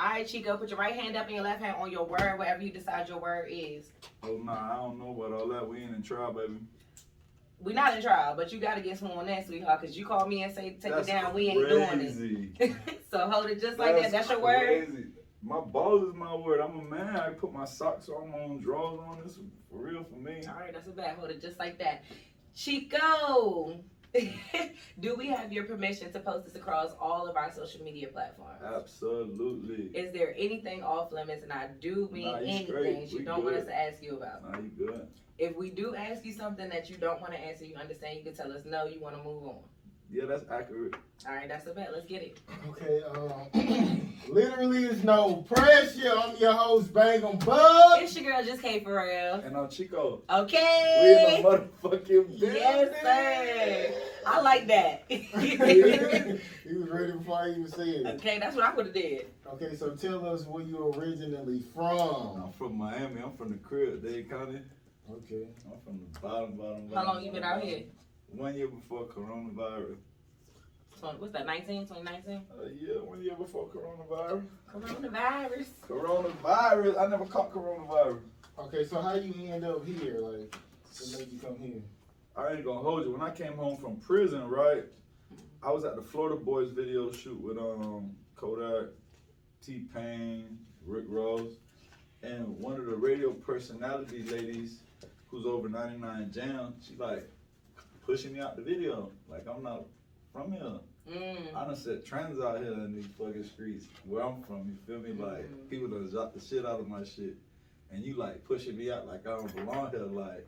All right, Chico, put your right hand up and your left hand on your word, whatever you decide your word is. Oh nah, I don't know about all that. We ain't in trial, baby. We not in trial, but you gotta get some on that, sweetheart, because you called me and say take That's it down. We ain't doing crazy. it. so hold it just like that. That's your word. crazy. My balls is my word. I'm a man. I put my socks on, my own drawers on. This for real for me. All right, that's a bad. Hold it just like that. Chico, do we have your permission to post this across all of our social media platforms? Absolutely. Is there anything off limits? And I do mean Nah, anything you We don't want us to ask you about. Nah, you good. If we do ask you something that you don't want to answer, you understand, you can tell us no, you want to move on. Yeah, that's accurate. All right, that's a bet. Let's get it. Okay, um, literally is no pressure. I'm your host, Bang 'em Bug. It's your girl, just K for real. And I'm Chico. Okay. We Okay. in the motherfucking building. Yes, sir. I like that. he was ready before I even said it. okay, that's what I would have did. Okay, so tell us where you originally from. I'm from. from Miami. I'm from the crib, Dade County. Okay. I'm from the bottom, bottom, bottom. How long you been out here? One year before coronavirus. Twen- What's that, 19, 2019? Uh, yeah, one year before coronavirus. Coronavirus. Coronavirus. I never caught coronavirus. Okay, so how you end up here? Like, what made you come here? I ain't gonna hold you. When I came home from prison, right? I was at the Florida Boys video shoot with um Kodak, T Pain, Rick Ross, and one of the radio personality ladies who's over 99 Jam, she like pushing me out the video. Like I'm not from here. Mm. I done set trends out here in these fucking streets where I'm from. You feel me? Like Mhm. people done dropped the shit out of my shit, and you like pushing me out like I don't belong here. Like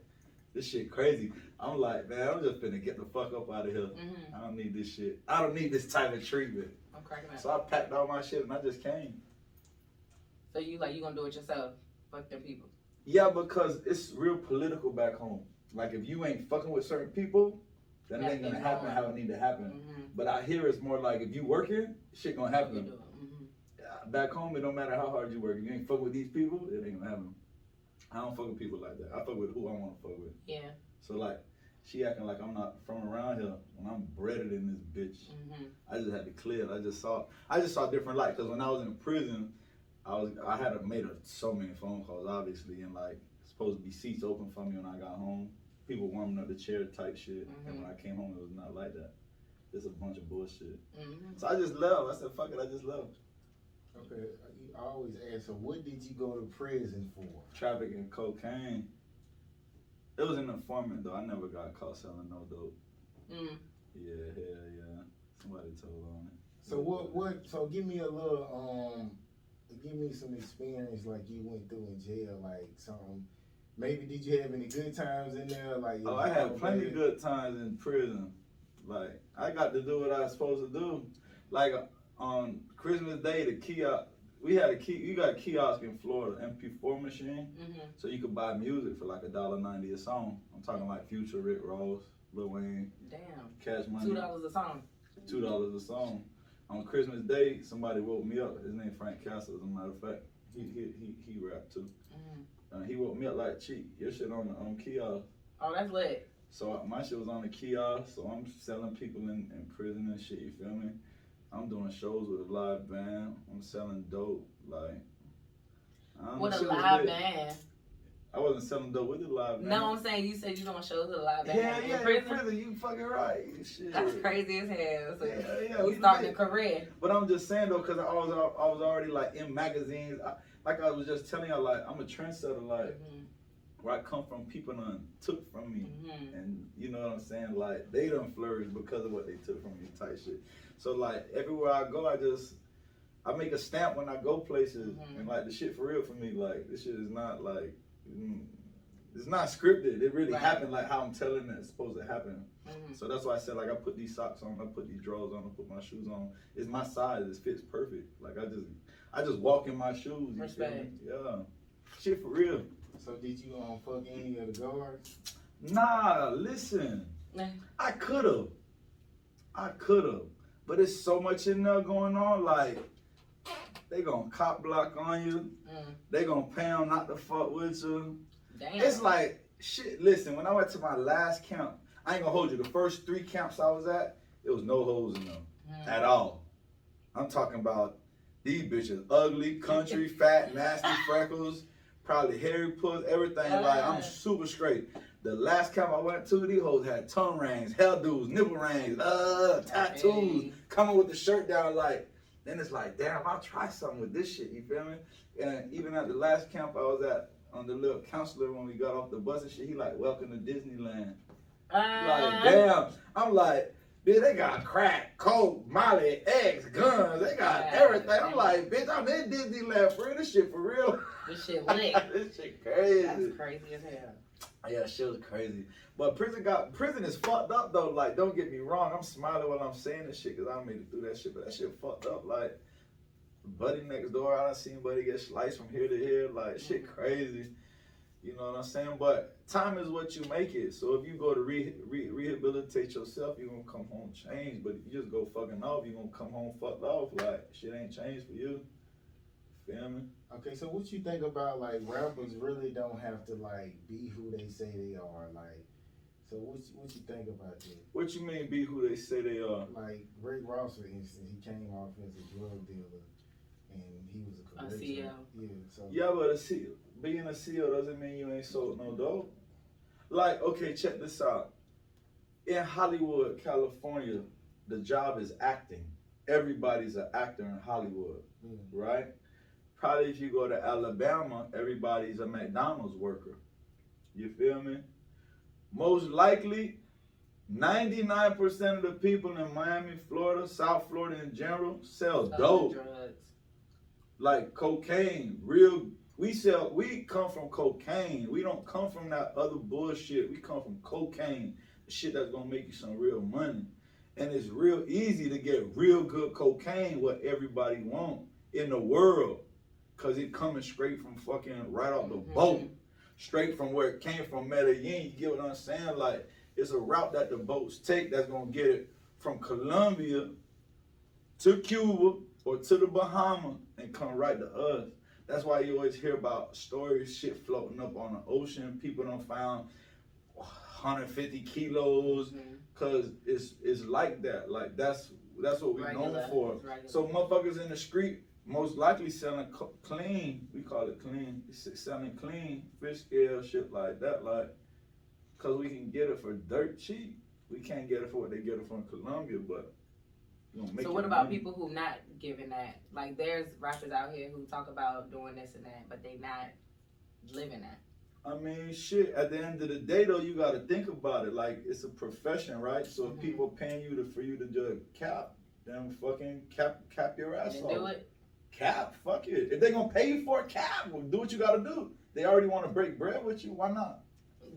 this shit crazy. I'm like, man, I'm just finna get the fuck up out of here. hmm I don't need this shit. I don't need this type of treatment. I'm cracking up. So I packed all my shit and I just came. So you like you gonna do it yourself? Fuck them people. Yeah, because it's real political back home. Like if you ain't fucking with certain people, then it ain't gonna happen how it need to happen. Mm-hmm. But out here it's more like if you working, shit gonna happen. Mm-hmm. Uh, back home, it don't matter how hard you work. If you ain't fuck with these people, it ain't gonna happen. I don't fuck with people like that. I fuck with who I want to fuck with. Yeah. So like, she acting like I'm not from around here when I'm breaded in this bitch. Mm-hmm. I just had to clear it. I just saw, I just saw different light. Cause when I was in prison, I was, I had made a, so many phone calls, obviously, and like supposed to be seats open for me when I got home. People warming up the chair type shit, and when I came home, it was not like that. It's a bunch of bullshit. Mm-hmm. So I just left. I said, fuck it. I just left. Okay, I always ask, so what did you go to prison for? trafficking cocaine. It was an informant though. I never got caught selling no dope. Mm. Yeah, hell yeah. Somebody told on it. So what, what, so give me a little, um, give me some experience like you went through in jail, like some, maybe did you have any good times in there? Like, Oh, I had plenty of good times in prison. Like I got to do what I was supposed to do. Like on Christmas Day, the kiosk. We had a key. You got a kiosk in Florida, MP4 machine, Mm-hmm. so you could buy music for like a dollar ninety a song. I'm talking like Future, Rick Ross, Lil Wayne, Damn. Cash Money. Two dollars a song. two dollars a song. On Christmas Day, somebody woke me up. His name Frank Castle, as a matter of fact. He he he, he rapped too. Mm. Uh, he woke me up like, "Cheek, your shit on the on kiosk." Oh, that's lit. So uh, my shit was on the kiosk. So I'm selling people in, in prison and shit. You feel me? I'm doing shows with a live band. I'm selling dope. Like, I don't know, What a live band. I wasn't selling dope with the live band. No, I'm saying you said you doing shows with a live band. Yeah, yeah, in prison. prison. You fucking right. Shit. That's crazy as hell. So Yeah, yeah, we starting a career. But I'm just saying though, cause I was I was already like in magazines. I, like I was just telling y'all, like I'm a trendsetter. Like Mhm. where I come from, people done took from me, Mhm. and you know what I'm saying. Like they done flourished because of what they took from me, type shit. So like everywhere I go, I just I make a stamp when I go places, Mhm. and like the shit for real for me. Like this shit is not like. mm, it's not scripted. It really Right. happened like how I'm telling it it's supposed to happen. Mhm. So that's why I said like I put these socks on, I put these drawers on, I put my shoes on. It's my size. It fits perfect. Like I just, I just walk in my shoes. You feel me? Yeah, shit for real. So did you um fuck any of the guards? Nah, listen. Nah. I could have, I could have, but it's so much in there going on. Like they gonna cop block on you. Mm. They gonna pound not to fuck with you. Damn. It's like shit. Listen, when I went to my last camp, I ain't gonna hold you. The first three camps I was at, it was no hoes in them. Mm. at all. I'm talking about These bitches ugly, country, fat, nasty, freckles, probably hairy puss, everything. Like I'm super straight. The last camp I went to, these hoes had tongue rings, hairdos, nipple rings, uh, tattoos, Hey. coming with the shirt down. Like, then it's like, damn, I'll try something with this shit. You feel me? And even at the last camp I was at, on the little counselor when we got off the bus and shit, he like, welcome to Disneyland. Like, Uh, damn. I'm like, bitch, they got crack, coke, molly, eggs, guns. They got Yeah. everything. I'm like, bitch, I'm in Disneyland for real. This shit for real. This shit lit. this shit crazy. That's crazy as hell. Yeah, shit was crazy. But prison got prison is fucked up though. Like, don't get me wrong. I'm smiling while I'm saying this shit because I made it through that shit. But that shit fucked up. Like, buddy next door, I done seen buddy get sliced from here to here. Like, shit mm. crazy. You know what I'm saying? But time is what you make it. So if you go to re- re- rehabilitate yourself, you're gonna come home changed. But if you just go fucking off, you're gonna come home fucked off. Like, shit ain't changed for you. Feel me? Okay, so what you think about like rappers really don't have to like be who they say they are, like. So what you, what you think about that? What you mean be who they say they are? Like Rick Ross, for instance, he came off as a drug dealer, and he was a A collection. CEO. Yeah. So Yeah, but a C, being a CEO doesn't mean you ain't sold no dope. Like, okay, check this out. In Hollywood, California, the job is acting. Everybody's an actor in Hollywood, yeah. right? Probably if you go to Alabama, everybody's a McDonald's worker. You feel me? Most likely, 99% of the people in Miami, Florida, South Florida in general, sell dope like cocaine, real. We sell. We come from cocaine. We don't come from that other bullshit. We come from cocaine, shit that's gonna make you some real money. And it's real easy to get real good cocaine, what everybody want in the world, cause it coming straight from fucking right off the Mhm. boat, straight from where it came from Medellin. You get what I'm saying? Like it's a route that the boats take that's gonna get it from Colombia to Cuba or to the Bahamas and come right to us. That's why you always hear about stories, shit floating up on the ocean. People don't found 150 kilos, Mhm. cause it's it's like that. Like that's that's what we Regular. known for. So motherfuckers in the street most likely selling co- clean. We call it clean. It's selling clean fish scale shit like that. Like, cause we can get it for dirt cheap. We can't get it for what they get it from Colombia, but. We gonna make So what about money. people who not giving that? Like there's rappers out here who talk about doing this and that, but they not living that. I mean, shit. At the end of the day, though, you got to think about it. Like it's a profession, right? So if Mhm. people paying you to for you to do a cap, then fucking cap cap your ass off. do it. Cap, fuck it. If they gonna pay you for a cap, well, do what you gotta do. They already want to break bread with you. Why not?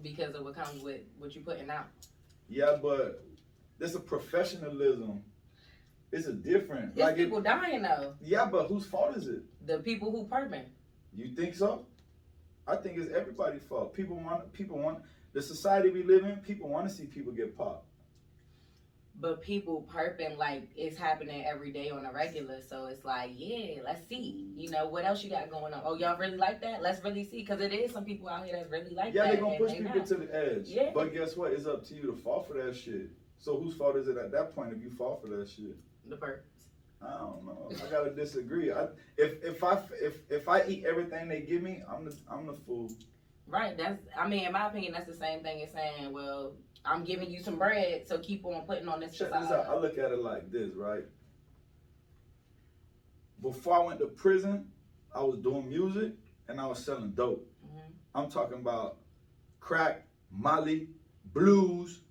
because of what comes with what you putting out. Yeah, but there's a professionalism. It's a different. It's Like, it, people dying though. yeah, but whose fault is it? The people who perping. You think so? I think it's everybody's fault. People want. People want. The society we live in, people want to see people get popped. But people perping like it's happening every day on a regular, so it's like, yeah, let's see. You know what else you got going on? Oh, y'all really like that? Let's really see, because it is some people out here that's really like Yeah, that. they're gonna push they people not. to the edge. Yeah. But guess what? It's up to you to fall for that shit. So whose fault is it at that point if you fall for that shit? The perps. I don't know. I gotta disagree. I, if if I if if I eat everything they give me, I'm the I'm the fool. Right. That's. I mean, in my opinion, that's the same thing as saying, well, I'm giving you some bread, so keep on putting on this Check this out. I look at it like this, right? Before I went to prison, I was doing music and I was selling dope. Mhm. I'm talking about crack, molly, blues,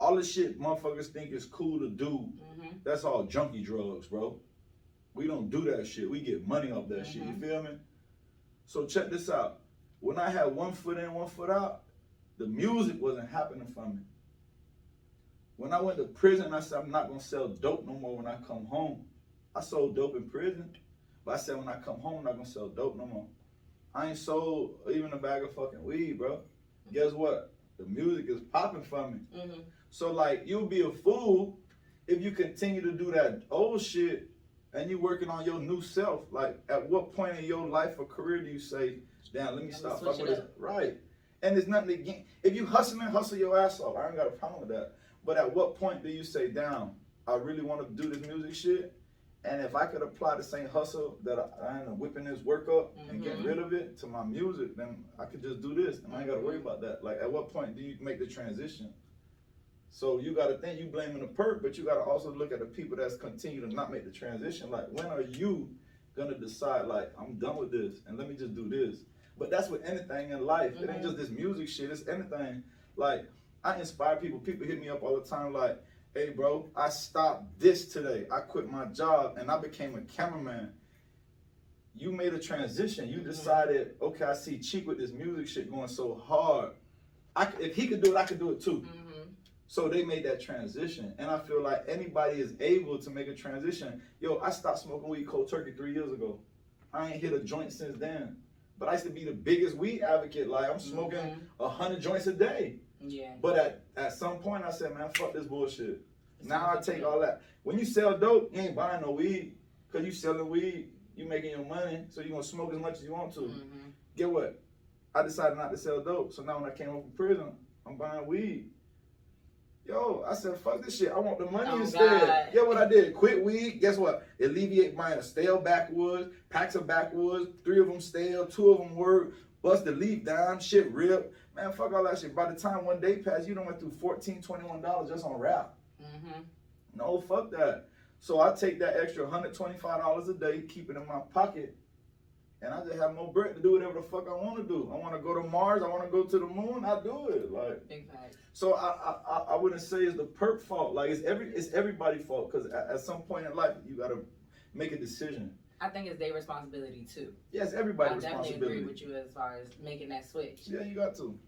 all the shit motherfuckers think is cool to do. Mhm. That's all junkie drugs, bro. We don't do that shit. We get money off that shit. You feel me? So check this out. When I had one foot in, one foot out, the music wasn't happening for me. When I went to prison, I said I'm not gonna sell dope no more when I come home. I sold dope in prison, but I said when I come home, I'm not gonna sell dope no more. I ain't sold even a bag of fucking weed, bro. Guess what? The music is popping for me. Mhm. So like you'll be a fool if you continue to do that old shit and you're working on your new self. Like at what point in your life or career do you say, damn, let me stop fucking it with this? Right. And there's nothing again. If you hustling, hustle your ass off. I ain't got a problem with that. But at what point do you say, damn, I really want to do this music shit And if I could apply the same hustle that I, I am whipping this work up and getting rid of it to my music, then I could just do this and I ain't gotta worry about that. Like, at what point do you make the transition? So you gotta think you blaming the perk, but you gotta also look at the people that's continue to not make the transition. Like, when are you gonna decide, like, I'm done with this and let me just do this? But that's with anything in life. It ain't Mhm. just this music shit. It's anything. Like, I inspire people. People hit me up all the time, like, hey, bro, I stopped this today. I quit my job and I became a cameraman. You made a transition. You Mhm. decided, okay, I see Cheek with this music shit going so hard. I, if he could do it, I could do it too. hmm So they made that transition. And I feel like anybody is able to make a transition. Yo, I stopped smoking weed cold turkey three years ago. I ain't hit a joint since then. But I used to be the biggest weed advocate. Like I'm smoking Mhm. a hundred joints a day. Yeah. But at, at some point I said, man, fuck this bullshit. Now I take all that. When you sell dope, you ain't buying no weed. Cause you selling weed, you making your money, so you gonna smoke as much as you want to. Mhm. Get what? I decided not to sell dope. So now when I came home from prison, I'm buying weed. Yo, I said, fuck this shit. I want the money Oh, instead. God. Get what I did? Quit weed. Guess what? Alleviate buying a stale backwoods, packs of backwoods, three of them stale, two of them work, bust the leaf down, shit rip. Man, fuck all that shit. By the time one day passed, you done went through $14, $21 just on rap. Mhm. No, fuck that. So I take that extra $125 a day, keep it in my pocket, and I just have more bread to do whatever the fuck I want to do. I want to go to Mars. I want to go to the moon. I do it. Like Big facts. so, I I, I- I wouldn't say it's the perk fault. Like it's every it's everybody's fault because at, at some point in life you gotta make a decision. I think it's their responsibility too. Yeah, it's I everybody's definitely agree responsibility. with you as far as making that switch. Yeah, you got to.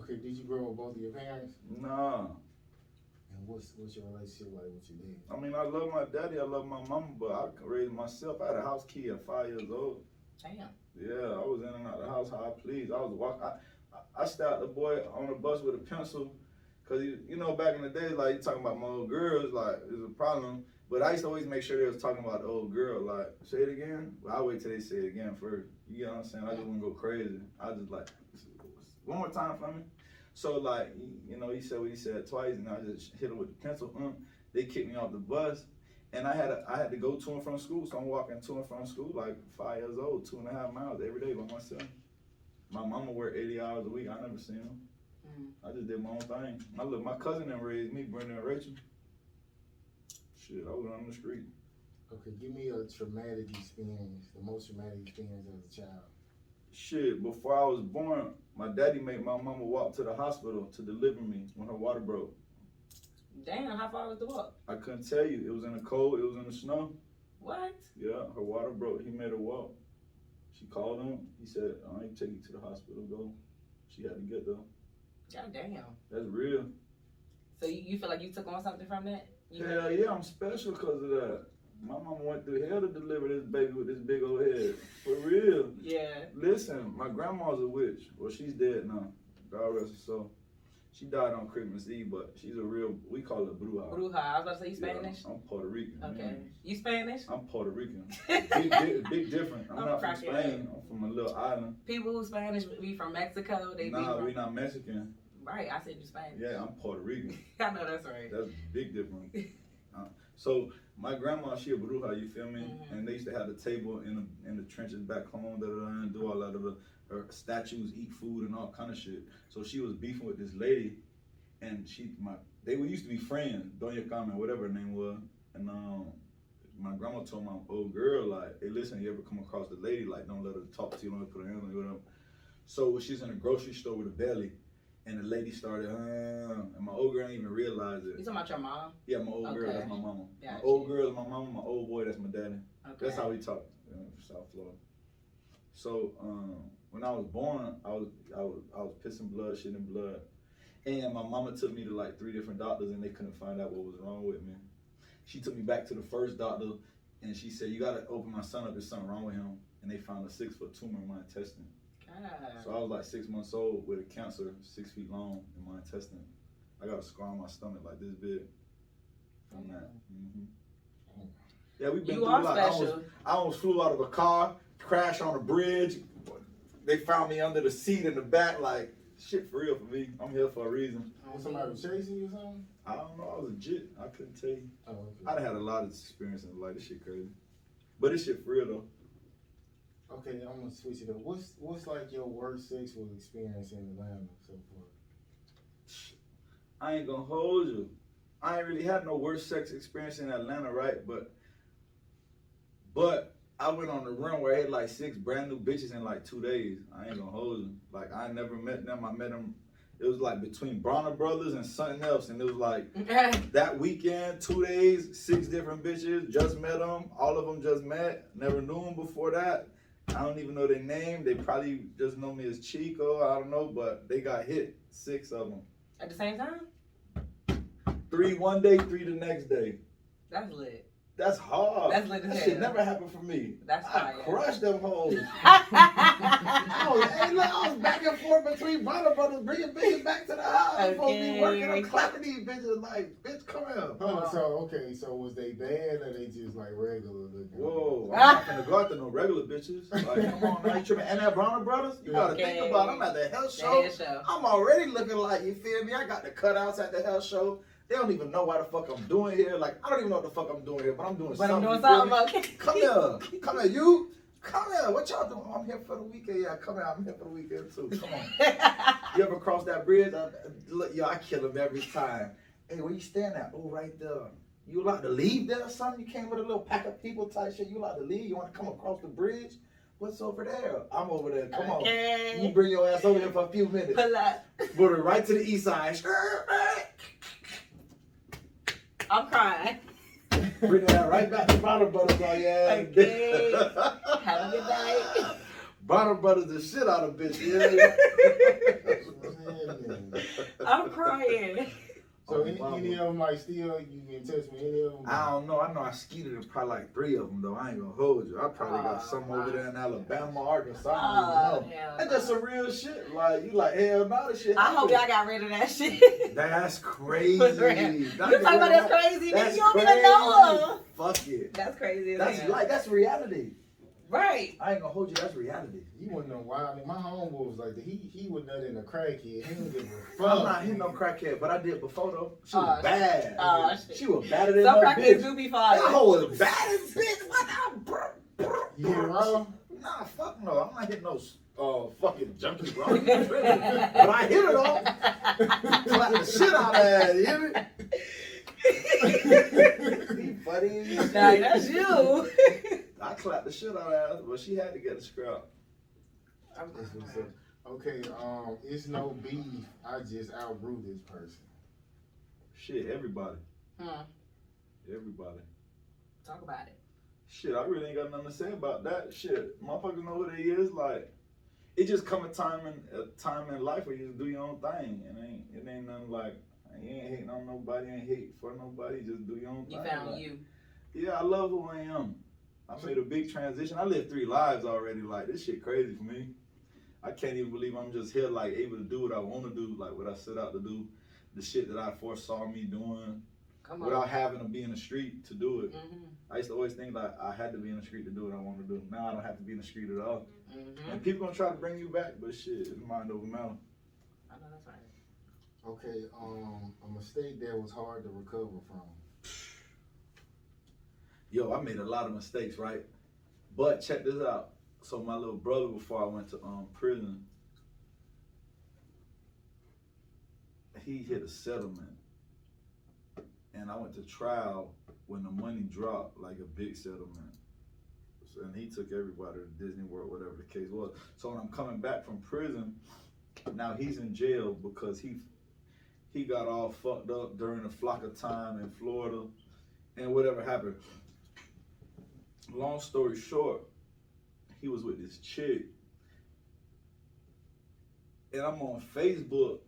Okay, did you grow up with both of your parents? Nah, And what's what's your relationship like with your dad? I mean I love my daddy. I love my mama, but I raised myself. I had a house key at five years old. Damn. Yeah, I was in and out the house how I please. I was walk. I, I, I stopped the boy on the bus with a pencil, cause you, you know back in the day, like you talking about my old girls, like it's a problem. But I used to always make sure they was talking about the old girl. Like say it again. Well, I wait till they say it again first. You get what I'm saying? I just wanna go crazy. I just like one more time for me. So like you know he said what he said twice, and I just hit him with the pencil. Mm. They kicked me off the bus. And I had a, I had to go to and from school, so I'm walking to and from school like five years old, two and a half miles every day by myself. My mama worked 80 hours a week. I never seen them. Mhm. I just did my own thing. My look, my cousin that raised me, Brenda and Rachel. Shit, I was on the street. Okay, give me a traumatic experience, the most traumatic experience as a child. Shit, before I was born, my daddy made my mama walk to the hospital to deliver me when her water broke. Damn, how far was the walk? I couldn't tell you. It was in the cold. It was in the snow. What? Yeah, her water broke. He made her walk. She called him. He said, "I ain't take you to the hospital. Go." She had to get there. God damn. That's real. So you, you feel like you took on something from that? You Hell yeah, I'm special because of that. My mama went through hell to deliver this baby with this big old head. For real. Yeah. Listen, my grandma's a witch. Well, she's dead now. God rest her soul. She died on Christmas Eve, but she's a real, we call her Bruja. Bruja. I was about to say you Yeah, Spanish. I'm Puerto Rican. Okay. man. You Spanish? I'm Puerto Rican. Big, big, big different. I'm, I'm not from Spain. I'm from a little island. People who Spanish be from Mexico. They be Nah, from we not Mexican. right. I said you Spanish. Yeah, I'm Puerto Rican. I know that's right. That's big difference. Uh, so my grandma, she a bruja, you feel me? Mhm. And they used to have the table in the in the trenches back home, da, da, da, and do all that of the her statues, eat food and all kind of shit. So she was beefing with this lady, and she my they were used to be friends, Doña Carmen, whatever her name was, and um. My grandma told my old girl, like, hey, listen, you ever come across the lady, like, don't let her talk to you, don't let her put her hands on you, whatever. So she's in a grocery store with a belly, and the lady started, uh, and my old girl didn't even realize it. You talking about your mom? Yeah, my old girl, that's my mama. My Gotcha. old girl is my mama, my old boy, that's my daddy. Okay. That's how we talk in South Florida. So, um, when I was born, I was I was I was pissing blood, shitting blood. And my mama took me to like three different doctors and they couldn't find out what was wrong with me. She took me back to the first doctor and she said, You gotta open my son up, there's something wrong with him. And they found a six foot tumor in my intestine. God. So I was like six months old with a cancer, six feet long in my intestine. I got a scar on my stomach like this big from mm. that. hmm Yeah, we've been You through are a lot. I almost. I almost flew out of a car, crashed on a bridge. They found me under the seat in the back. Like shit for real for me. I'm here for a reason. Was somebody chasing you or something? I don't know. I was legit. I couldn't tell you. Oh, I okay. done had a lot of experience in life. This shit crazy. But this shit for real though. Okay, I'm gonna switch it up. What's what's like your worst sexual experience in Atlanta so far? I ain't gonna hold you. I ain't really had no worst sex experience in Atlanta, right? But but I went on the run where I had like six brand new bitches in like two days. I ain't gonna hold you. Like I never met them. I met them. It was like between Bronner Brothers and something else, and it was like that weekend, two days, six different bitches. Just met them. All of them just met. Never knew them before that. I don't even know their name. They probably just know me as Chico. I don't know, but they got hit. Six of them. At the same time, Three one day, three the next day. that's lit. That's hard. That's lit as that shit never happened for me. That's I fire. crushed them hoes. I was, hey, look, I was back and forth between Bronner Brothers, bringing bitches back to the house. I'm supposed to be working. I'm clapping these bitches like, bitch, come here. Oh, so okay, so was they bad or they just like regular looking? Whoa, I'm not gonna go after no regular bitches. Like, come on, now you tripping. And that Bronner Brothers, you gotta Okay. think about. it. I'm at the health The show. show. I'm already looking like you feel me. I got the cutouts at the health show. They don't even know why the fuck I'm doing here. Like I don't even know what the fuck I'm doing here, but I'm doing something. But I'm doing you feel me? something, okay. Come here, come here, you. Come here. What y'all doing? I'm here for the weekend. Yeah, come here. I'm here for the weekend too. Come on. You ever cross that bridge? I, look, yo, I kill him every time. Hey, where you stand at? Oh, right there. You allowed to leave there or something? You came with a little pack of people type shit. You allowed to leave? You want to come across the bridge? What's over there? I'm over there. Come on. You bring your ass over here for a few minutes. Pull up. Put it right to the east side. I'm crying. Bring that right back to Bronner Brothers on your ass. Okay. Have a good night. Bronner Brothers the shit out of bitch. Yeah. I'm crying. So any, any of them like still you in touch with any of them? I don't know. I know I skeeted in probably like three of them though. I ain't gonna hold you. I probably got Oh, some over there in Alabama, Arkansas. I Oh, don't even know. That's just some real shit. Like you like hell no this shit. I hope y'all got rid of that shit. That's crazy. For. You talking about that's crazy, nigga. That's You don't even know crazy. them. Fuck it. That's crazy. That's hell. like that's reality. Right. I ain't gonna hold you. That's reality. You wouldn't know why. My homeboy was like, he he was nut in a crackhead. He didn't give a fuck. I'm not hitting no crackhead, but I did before though. She was Oh, bad. oh, shit. she was better than Some that crackheads bitch. do be That falling. hoe was bad as bitch. What the bro, bro, You hit it? Nah, fuck no. I'm not hitting no uh fucking junkie, bro. But I hit it all. Clap the shit out of that. You hear me? He funny. Nah, that's you. I clapped the shit out of her, but she had to get a scrap. I'm That's what's up. Okay, um, it's no beef. I just outgrew this person. Shit, everybody. Hmm. Everybody. Talk about it. Shit, I really ain't got nothing to say about that. Shit, motherfuckers know who they is. Like, it just come a time in a time in life where you just do your own thing. It ain't it ain't nothing like you ain't hating on nobody, ain't hate for nobody. Just do your own You thing. found Like, you. Yeah, I love who I am. I made a big transition. I lived three lives already. Like this shit crazy for me. I can't even believe I'm just here, like able to do what I want to do, like what I set out to do, the shit that I foresaw me doing Come on. without having to be in the street to do it. hmm I used to always think like I had to be in the street to do what I want to do. Now I don't have to be in the street at all. hmm And people gonna try to bring you back, but shit, it's mind over matter. I know that's right. Okay, um, a mistake that was hard to recover from. Yo, I made a lot of mistakes, right? But check this out. So my little brother, before I went to um prison, he hit a settlement, and I went to trial when the money dropped, like a big settlement. And he took everybody to Disney World, whatever the case was. So when I'm coming back from prison, now he's in jail because he he got all fucked up during the flock of time in Florida, and whatever happened. Long story short, he was with this chick, and I'm on Facebook,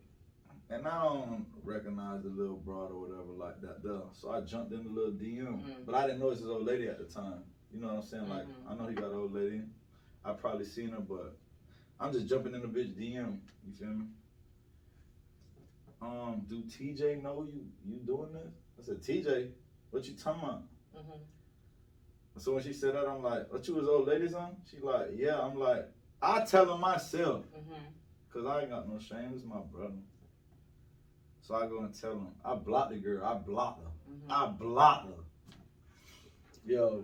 and I don't recognize the little broad or whatever like that there. So I jumped in the little DM, Mhm. but I didn't know it was his old lady at the time. You know what I'm saying? Like Mhm. I know he got an old lady. I probably seen her, but I'm just jumping in the bitch DM. You feel me? Um, do TJ know you you doing this? I said, TJ, what you talking about? hmm So when she said that, I'm like, what you was old lady son? She like, yeah. I'm like, I tell her myself, hmm cause I ain't got no shame. It's my brother. So I go and tell him, I blocked the girl. I blocked her. Mhm. I blocked her. Yo,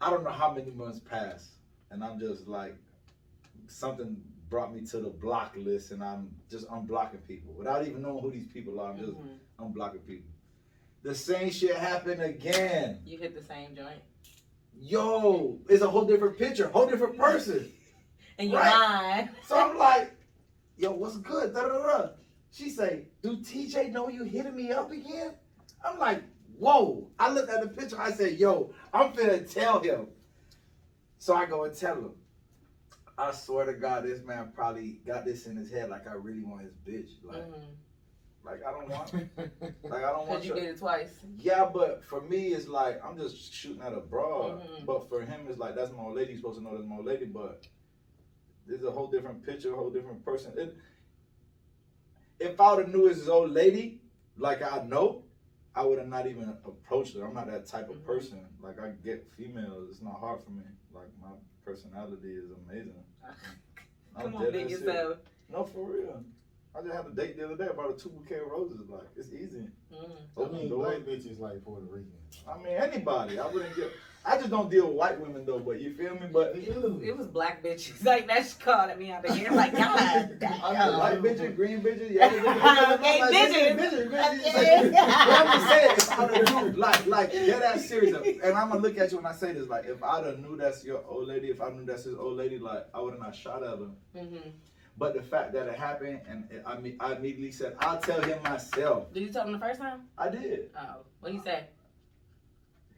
I don't know how many months passed, and I'm just like, something brought me to the block list, and I'm just unblocking people without even knowing who these people are. I'm just Mhm. unblocking people. The same shit happened again. You hit the same joint. Yo, it's a whole different picture, whole different person. In your Right. So I'm like, yo, what's good? Da, da, da. She say, do TJ know you hitting me up again? I'm like, whoa. I looked at the picture. I said, yo, I'm finna tell him. So I go and tell him. I swear to God, this man probably got this in his head like I really want his bitch. Like, Mhm. Like I don't want, like I don't want Cause you your- did it twice. Yeah, but for me, it's like I'm just shooting at a broad. Mhm. But for him, it's like that's my old lady. You're supposed to know that's my old lady. But there's a whole different picture, a whole different person. It, if I would have knew it's his old lady, like I know, I would have not even approached her. I'm not that type of Mhm. person. Like I get females. It's not hard for me. Like my personality is amazing. I'm Come on, big yourself. No, for real. I just had a date the other day about a two bouquet of roses. Like it's easy. Mm. I mean, door. black bitches like Puerto Rican. I mean, anybody. I wouldn't get. I just don't deal with white women though. But you feel me? But It was black bitches. Like that's calling me out the here. Like God damn. I white bitches, green bitches, yellow bitches. Okay, I'm like, bitches. bitches, bitches. Okay. But I'm just saying, if I'd have knew, like, like, dead ass serious. And I'm gonna look at you when I say this. Like, if I'd have knew that's your old lady, if I knew that's his old lady, like, I would have not shot at her. Mhm. But the fact that it happened, and it, I I immediately said, I'll tell him myself. Did you tell him the first time? I did. Oh, what he say?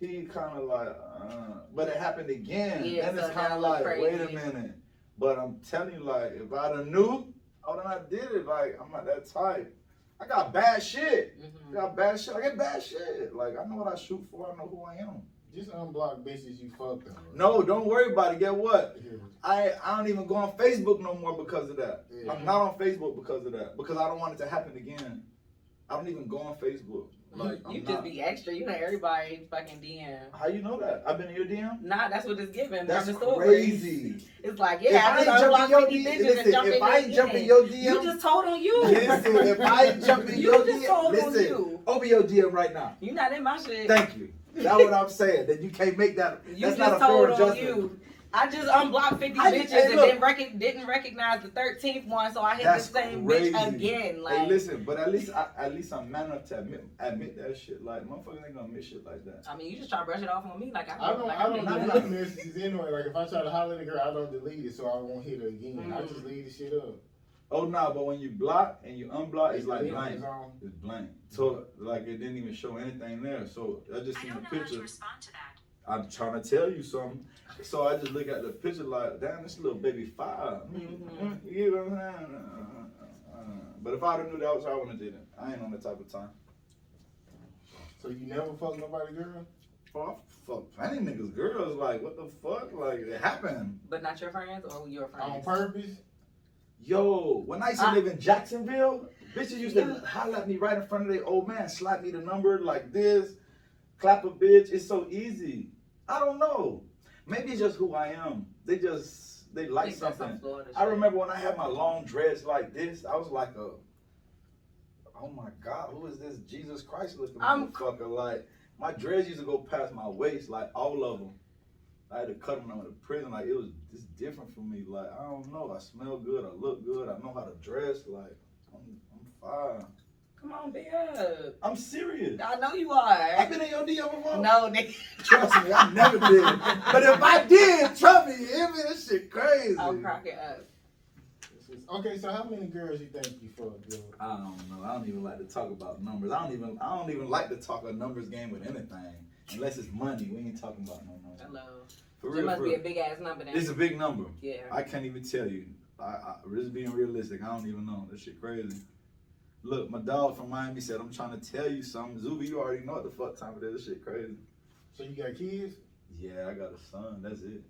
he kind of like, uh, but it happened again. Yeah, and it's kind of like, crazy. wait a minute. But I'm telling you, like, if I'd have knew, I would have not did it. Like, I'm not that type. I got bad shit. I Mhm. got bad shit. I get bad shit. Like, I know what I shoot for. I know who I am. Just unblock bitches you fucked them. No, don't worry about it. Get what? Yeah. I I don't even go on Facebook no more because of that. Yeah. I'm not on Facebook because of that. Because I don't want it to happen again. I don't even go on Facebook. Like, you I'm just not. be extra. You know everybody fucking DM. How you know that? I've been in your DM. Nah, that's what it's giving. That's from the crazy. It's like, If yeah, I I ain't just jumping your 50 DM, bitches and listen, jump if in I your ain't jumping DM. your DM, You just told on you. Listen, if I ain't jumping You your just DM, told on listen, you. open your DM right now. You're not in my shit. Thank you. That's what I'm saying. That you can't make that. You that's just not a told fair adjustment. you. I just unblocked 50 I- bitches hey, and didn't, rec- didn't recognize the 13th one, so I hit That's the same crazy. bitch again. Like, hey, listen, but at least I, at least I'm man enough to admit admit that shit. Like motherfuckers ain't gonna admit shit like that. I mean, you just try to brush it off on me. Like, I, I don't, like, I don't I'm delete not- messages anyway. Like if I try to holler at a girl, I don't delete it, so I won't hit her again. I Mhm. just leave the shit up. Oh no, but when you block and you unblock, it's like blank. is. It's blank. So like it didn't even show anything there. So I just I seen don't the know how picture. to respond to that. I'm trying to tell you something. So I just look at the picture like, damn, this little baby five. Mhm. You know what I'm saying? Uh, uh, uh. But if I'd have knew that was her, I wouldn't have did it. I ain't on that type of time. So you never fuck nobody, girl? Oh, I fuck plenty niggas, girls. Like, what the fuck? Like, it happened. But not your friends or your friends? On purpose? Yo, when I used to I- live in Jacksonville, bitches used to holler at me right in front of their old man, slap me the number like this, clap a bitch. It's so easy. I don't know. Maybe it's just who I am. They just they like something. I remember when I had my long dreads like this, I was like a Oh my god, who is this Jesus Christ looking I'm- motherfucker? Like my dreads used to go past my waist, like all of them. I had to cut them out of prison. Like it was just different for me. Like I don't know. I smell good. I look good. I know how to dress. Like I'm, I'm fine. Come on, big up. I'm serious. I know you are. I've been in your DM before. No, nigga. Trust me, I never did. But if I did, trust me, you hear me? This shit crazy. I'm cracking up. Okay, so how many girls you think you fucked, girl? I don't know. I don't even like to talk about numbers. I don't even. I don't even like to talk a numbers game with anything, unless it's money. We ain't talking about no numbers. Hello. For It real, must for be a big ass number then. It's a big number. yeah. I can't even tell you. I, I just being realistic. I don't even know. This shit crazy. Look, my dog from Miami said, "I'm trying to tell you something." Zuby, you already know what the fuck time it is. This shit crazy. So you got kids? Yeah, I got a son. That's it.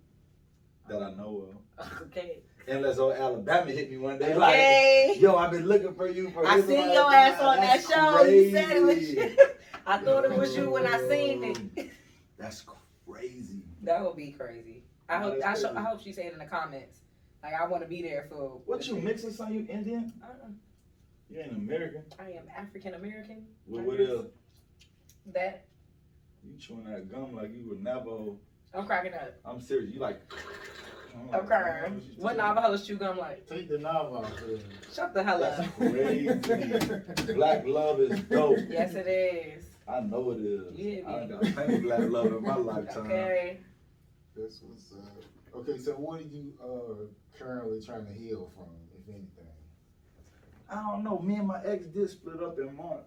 That I know of. Okay. Unless old Alabama hit me one day, Okay. like, yo, I've been looking for you for. I this seen your ass on that That's show. You said it was you. I thought it was you when I seen it. That's crazy. That would be crazy. I hope I, That's sho- crazy. I hope she said in the comments. Like I want to be there for What you mixing, son? You Indian? Uh-uh. You ain't American. I am African American. What, I what else? That You chewing that gum like you were Navajo. I'm cracking up. I'm serious. You like. I'm I'm crying. what you What Navajos chew gum like? Take the knob off. there. Shut the hell up. That's crazy. Black love is dope. yes, it is. I know it is. Yeah, I done man. got plenty of black love in my lifetime. Okay. That's what's up. Okay, so what are you uh currently trying to heal from, if anything? I don't know. Me and my ex did split up in March.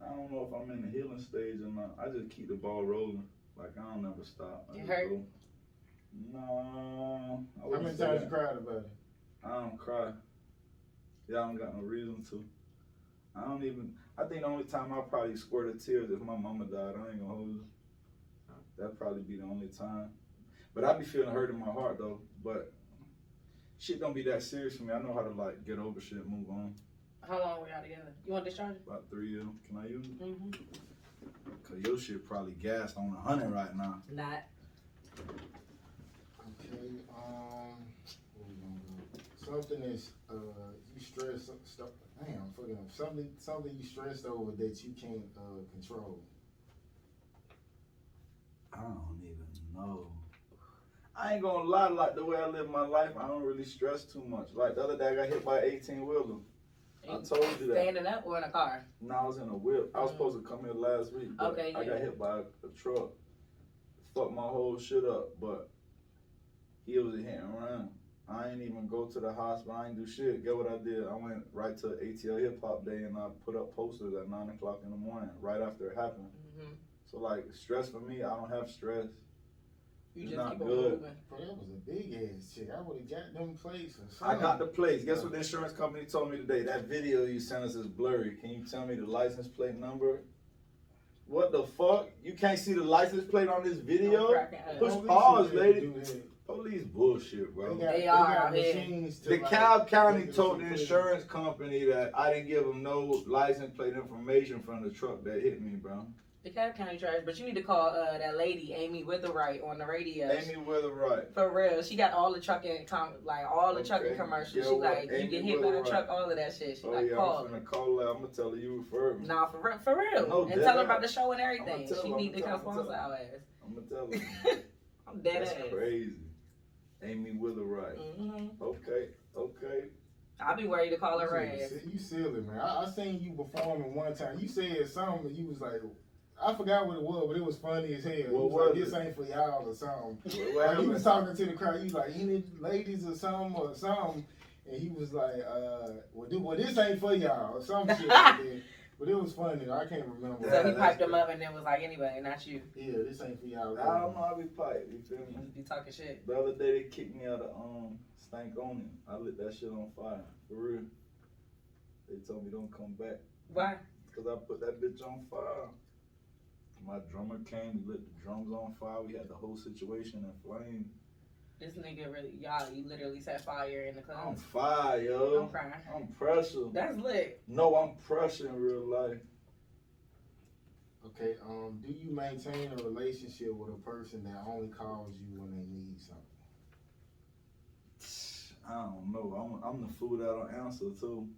I don't know if I'm in the healing stage or not. I just keep the ball rolling. Like I don't ever stop. I You hurt? go. No. I How wouldn't many times you that. cried about it? I don't cry. Yeah, I don't got no reason to. I don't even. I think the only time I probably squirt a tear is if my mama died. I ain't gonna hold you. That'd probably be the only time. But I be feeling hurt in my heart though. But shit don't be that serious for me. I know how to like get over shit, move on. How long were y'all together? You want discharge? About three years. Can I use it? Mm-hmm. Cause your shit probably gassed on a hundred right now. Not. Okay, um, where we gonna go? Something is uh you stress stuff. Damn, fucking. Something something you stressed over that you can't uh control. I don't even know. I ain't gonna lie, like the way I live my life, I don't really stress too much. Like the other day, I got hit by an 18 wheeler. I told you that. Standing up or in a car? No, I was in a whip. I was supposed to come here last week. But Okay, I got hit by a, a truck. Fucked my whole shit up, but he was a hit and run. I ain't even go to the hospital. I ain't do shit. Get what I did? I went right to ATL Hip Hop Day and I put up posters at nine o'clock in the morning, right after it happened. Mm-hmm. So like stress for me, I don't have stress. You It's just not keep good. moving. Bro, that was a big ass chick. I would have got them plates I got the plates. Guess what the insurance company told me today? That video you sent us is blurry. Can you tell me the license plate number? What the fuck? You can't see the license plate on this video? Push pause, lady. Do that. Police bullshit, bro. They got, They they are got machines to The like, Cobb County told the insurance company that I didn't give them no license plate information from the truck that hit me, bro. The Cobb County trash, but you need to call uh, that lady Amy Witherite on the radio. Amy Witherite. For real, she got all the trucking, com- like all the Okay. trucking commercials. Yeah, she what? like, you get hit by a truck, all of that shit. She Oh like, yeah, call. I'm finna call her. I'm gonna tell her you referred me. Nah, for real, for real. No, and tell her about the show and everything. She her, need to I'ma come tell her, sponsor our ass. I'm gonna tell her. I'm dead That's ass. crazy. Amy Witherite. hmm Okay, okay. I'll be ready to call her You ass. see- You silly, man. I, I seen you performing one time. You said something, and you was like, I forgot what it was, but it was funny as hell. You What was like, this ain't for y'all or something. What, what Like, he was talking to the crowd. He was like, any ladies or something or something. And he was like, uh, well, this, well, this ain't for y'all or some shit like that. But it was funny. I can't remember. So he piped him up and then was like, anyway, not you. Yeah, this ain't for y'all. I don't know how we pipe. You feel me? just be talking shit. The other day they kicked me out of um Stank on him. I lit that shit on fire for real. They told me don't come back Why? because I put that bitch on fire. My drummer came, we lit the drums on fire. We had the whole situation in flames. This nigga really, y'all, you literally set fire in the I'm club. fire, I'm yo. crying. I'm pressure. That's lit. No, I'm pressure in real life. Okay, um, do you maintain a relationship with a person that only calls you when they need something? I don't know. I'm, I'm the fool that don't answer too.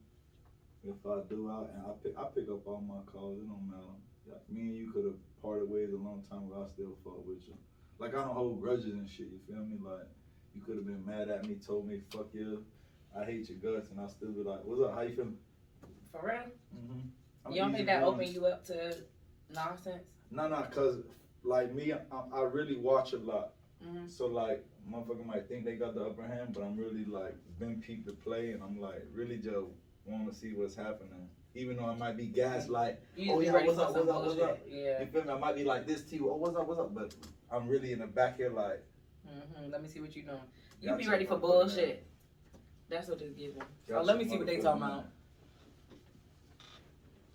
If I do, I and I pick I pick up all my calls. It don't matter. Me and you could have parted ways a long time ago. I still fuck with you. Like I don't hold grudges and shit. You feel me? Like you could have been mad at me, told me fuck you, I hate your guts, and I still be like, what's up? How you feeling? For real? Mm-hmm. you don't think that open you up to nonsense? No, no, cause like me, I, I really watch a lot. hmm So like, motherfucker might think they got the upper hand, but I'm really like been peep the play, and I'm like really just want to see what's happening. Even though I might be gaslight, You Oh, yeah, what's up, what's up, what's up? Yeah. you feel me? I might be like this to you. Oh, what's up, what's up? But I'm really in the back here like, hmm Let me see what you doing. You Got be ready for bullshit. That's what it's giving. So got let me see what they talking man. about.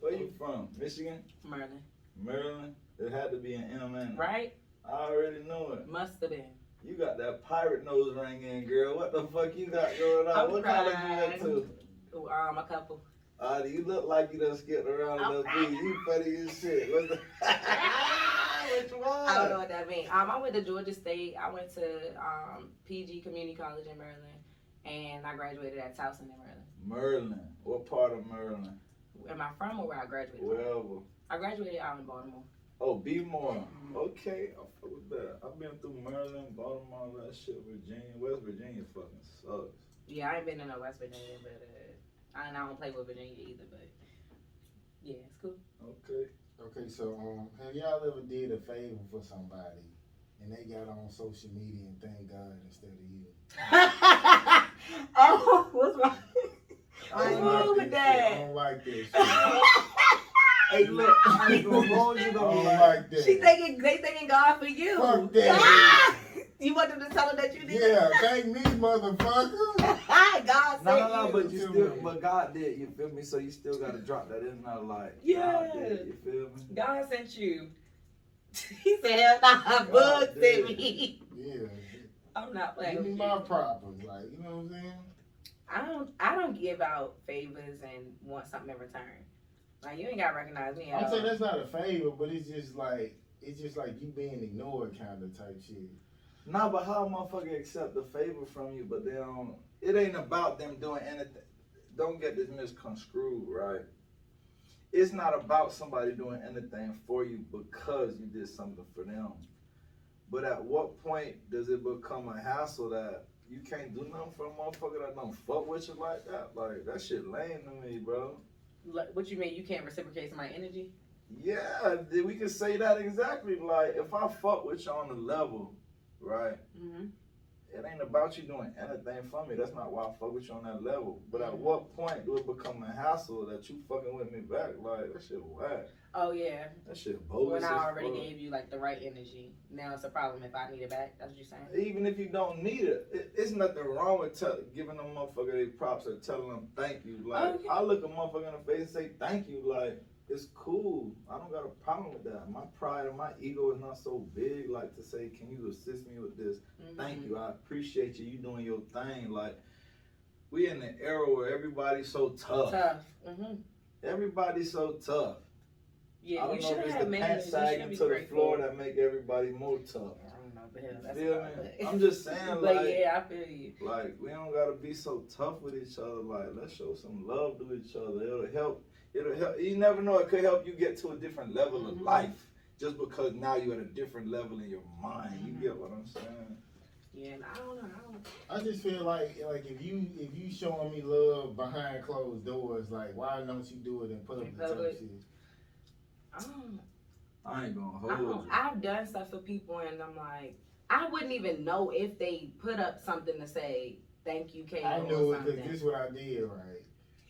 Where you from? Michigan, Maryland. Maryland. It had to be in M. Right? I already know it. Must have been. You got that pirate nose ring in, girl. What the fuck you got going on? I'm what college you went crying. to? Um, a couple. Uh, you look like you done skipped around little bit. You funny as shit. What's the... Which one? I don't know what that means. Um, I went to Georgia State. I went to um, PG Community College in Maryland, and I graduated at Towson in Maryland. Maryland. What part of Maryland? Am I from or where I graduated? Wherever. I graduated out in Baltimore. Oh, B more. Mhm. Okay, I fuck with that. I've been through Maryland, Baltimore, all that shit, Virginia. West Virginia fucking sucks. Yeah, I ain't been in no West Virginia, but uh, I, I don't play with Virginia either. But yeah, it's cool. Okay. Okay, so um, have y'all ever did a favor for somebody and they got on social media and thank God instead of you? oh, what's wrong? I What's don't wrong like with that. I don't like this. Hey, look, I ain't gonna hold you I don't Like, like that. She thinking they thinking God for you. Fuck that. You want them to tell her that you did Yeah, thank me, motherfucker. it? God No, sent no, no, you. but you Feel still, me? but God did, you feel me? So you still gotta drop that in there, like, Yeah. God did, you feel me? God sent you. he said, "Hell nah, God bug sent did. me." Yeah. I'm not playing Give me with my you. props, like you know what I'm saying. I don't. I don't give out favors and want something in return. Like you ain't gotta recognize me. At I'm saying that's not a favor, but it's just like it's just like you being ignored kind of type shit. Nah, but how a motherfucker accept a favor from you, but they don't, it ain't about them doing anything. Don't get this misconstrued, right? It's not about somebody doing anything for you because you did something for them. But at what point does it become a hassle that you can't do nothing for a motherfucker that don't fuck with you like that? Like, that shit lame to me, bro. Like, what you mean? You can't reciprocate my energy? Yeah, we can say that exactly. Like, if I fuck with you on the level, right? Mm-hmm. it ain't about you doing anything for me. That's not why I fuck with you on that level. But at Mhm. what point do it become a hassle that you fucking with me back? Like that shit whack. Oh yeah. That shit bogus. when I already fuck. gave you like the right energy, now it's a problem if I need it back. That's what you're saying. Even if you don't need it, it it's nothing wrong with tell, giving them motherfucker their props or telling them thank you. Like. I look a motherfucker in the face and say thank you. Like it's cool. I don't got a problem with that. My pride and my ego is not so big. Like to say, can you assist me with this? Thank Mhm. you. I appreciate you. You doing your thing. Like we in the era where everybody's so tough. Tough. Mm-hmm. Everybody's so tough. Yeah, I don't you know should if it's the pants sagging to the floor that make everybody more tough. I don't know, but yeah, that's you feel me? I'm just saying, like, yeah, I feel you. like we don't gotta be so tough with each other. Like let's show some love to each other. It'll help. It'll help. You never know. It could help you get to a different level of Mhm. life. Just because now you're at a different level in your mind. You get what I'm saying? Yeah, and I don't know. I don't. I just feel like like if you if you showing me love behind closed doors, like why don't you do it in public? In type public? I don't. I ain't gonna hold I you. don't, I've done stuff for people, and I'm like, I wouldn't even know if they put up something to say thank you, Kate, I or it because this is what I did, right?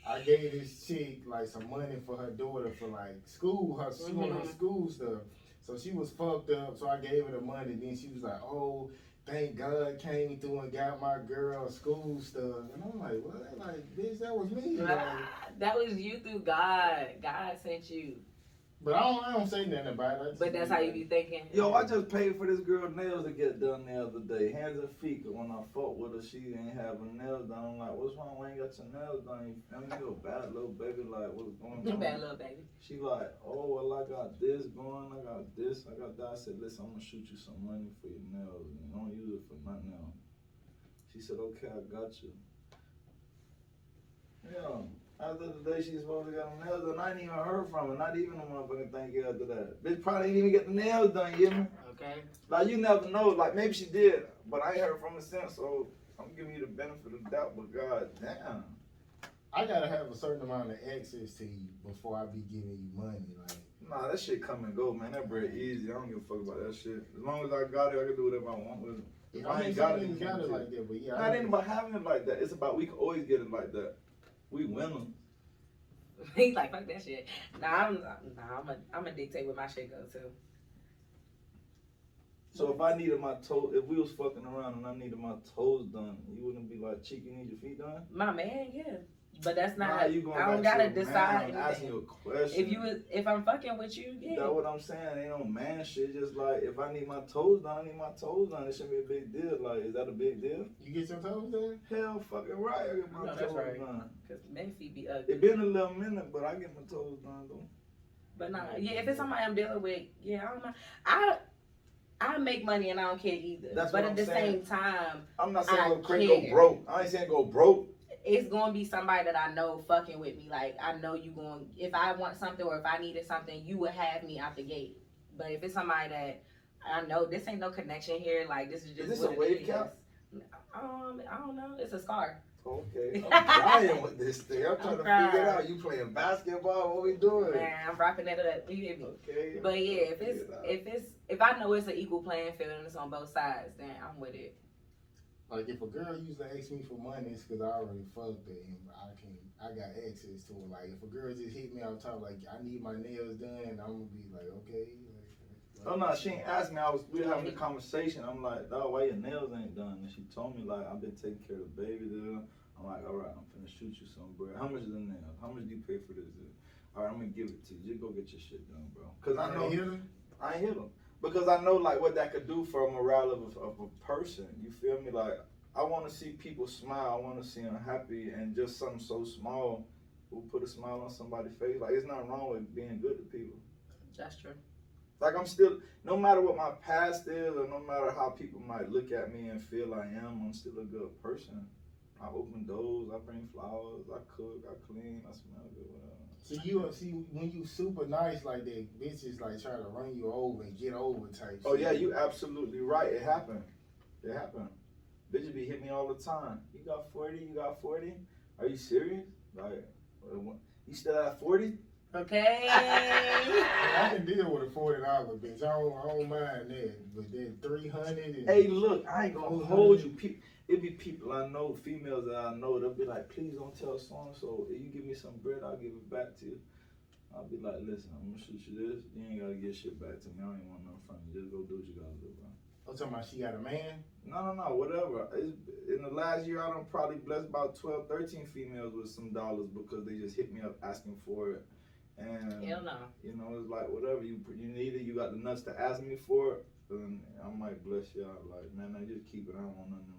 I gave this chick like some money for her daughter for like school, her she wanted her school stuff. So she was fucked up, so I gave her the money. Then she was like, "Oh, thank God came through and got my girl school stuff." And I'm like, "What? Like, bitch, that was me." Like, that was you through God. God sent you. But I don't, I don't say nothing about it. I But that's how you be thinking. Yo, I just paid for this girl nails to get done the other day. Hands and feet. 'cause when I fought with her, she ain't have her nails done. I'm like, what's wrong? Why ain't got your nails done? You feel me? You a bad little baby. Like, what's going You on? bad little baby. She like, oh, well, I got this going. I got this. I got that. I said, listen, I'm gonna shoot you some money for your nails. And don't use it for nothing else. She said, okay, I got you. Yeah. After the day she's supposed to get them nails done, I ain't even heard from her. Not even a motherfucking thank you after that. Bitch probably didn't even get the nails done, you hear me? Okay. Like you never know. Like maybe she did, but I ain't heard from her since. So I'm giving you the benefit of the doubt. But god damn, I gotta have a certain amount of access to you before I be giving you money. Like, nah, that shit come and go, man. That bread easy. I don't give a fuck about that shit. As long as I got it, I can do whatever I want with it. If I, I mean, ain't got it, niggas you got it like that, but yeah, Nah, I it ain't about having it like that. It's about we can always get it like that. We winners. He's like, fuck that shit. Nah, I'm, nah, I'm a, I'm a dictate where my shit go too. So if I needed my toe, if we was fucking around and I needed my toes done, you wouldn't be like, "Chick, you need your feet done." My man, yeah. But that's not. Nah, you going I don't gotta decide man, I'm asking anything. you a question. If you was, if I'm fucking with you, yeah. That's what I'm saying. Ain't no man shit. Just like if I need my toes done, I need my toes done. It shouldn't be a big deal. Like, is that a big deal? you get your toes done. Hell, fucking right. I get my No, that's toes right. done. Cause men feet be ugly. It been a little minute, but I get my toes done though. But nah, yeah, if it's somebody I'm dealing with, yeah, I don't mind. I I make money and I don't care either. That's but what at I'm the saying. same time, I'm not saying I go crazy, go broke. I ain't saying go broke. It's gonna be somebody that I know fucking with me. Like I know you going if I want something or if I needed something, you would have me out the gate. But if it's somebody that I know this ain't no connection here, like this is just this what a wave is. cap? Um, I don't know. It's a scar. Okay, I'm dying with this thing. I'm trying I'm to figure it out. You playing basketball? What we doing? Man, I'm wrapping it up. You hear me? Okay. But yeah, if it's Figure it out. if it's if I know it's an equal playing field and it's on both sides, then I'm with it. Like if a girl used to ask me for money, it's because I already fucked her and I can I got access to her. Like if a girl just hit me out top, like I need my nails done, I'm gonna be like, okay. Like, Oh no, she ain't asked me. I was we were having a conversation. I'm like, dog, why your nails ain't done? And she told me like I've been taking care of the baby. Dude. I'm like, all right, I'm finna shoot you some, bro. How much is the nails? How much do you pay for this? Dude? All right, I'm gonna give it to you. Just go get your shit done, bro. Cause I know? I ain't hit them because I know like what that could do for a morale of a, of a person. You feel me? Like I want to see people smile. I want to see them happy, and just something so small will put a smile on somebody's face. Like it's not wrong with being good to people. That's true. Like I'm still, no matter what my past is, or no matter how people might look at me and feel I am, I'm still a good person. I open doors, I bring flowers, I cook, I clean, I smell good. Whatever. See you see when you super nice like that, bitches like try to run you over and get over type. Oh shit. yeah, you absolutely right. It happened. It happened. Bitches be hitting me all the time. You got 40? You got 40? Are you serious? Like, uh, you still at 40? Okay. I can deal with a forty dollar bitch. I don't, I don't mind that, but then three hundred. Hey, look, I ain't gonna hold you. Pe- it be people I know, females that I know, they'll be like, please don't tell so and so. If you give me some bread, I'll give it back to you. I'll be like, listen, I'm gonna shoot you this. You ain't gotta get shit back to me. I don't even want nothing from you. Just go do what you gotta do, bro. I'm talking about she got a man. No, no, no, whatever. It's, in the last year, I don't probably blessed about 12, 13 females with some dollars because they just hit me up asking for it. And, Hell no. you know, it's like, whatever, you you need it, you got the nuts to ask me for it, then I might bless y'all. Like, man, I just keep it. I don't want nothing in return.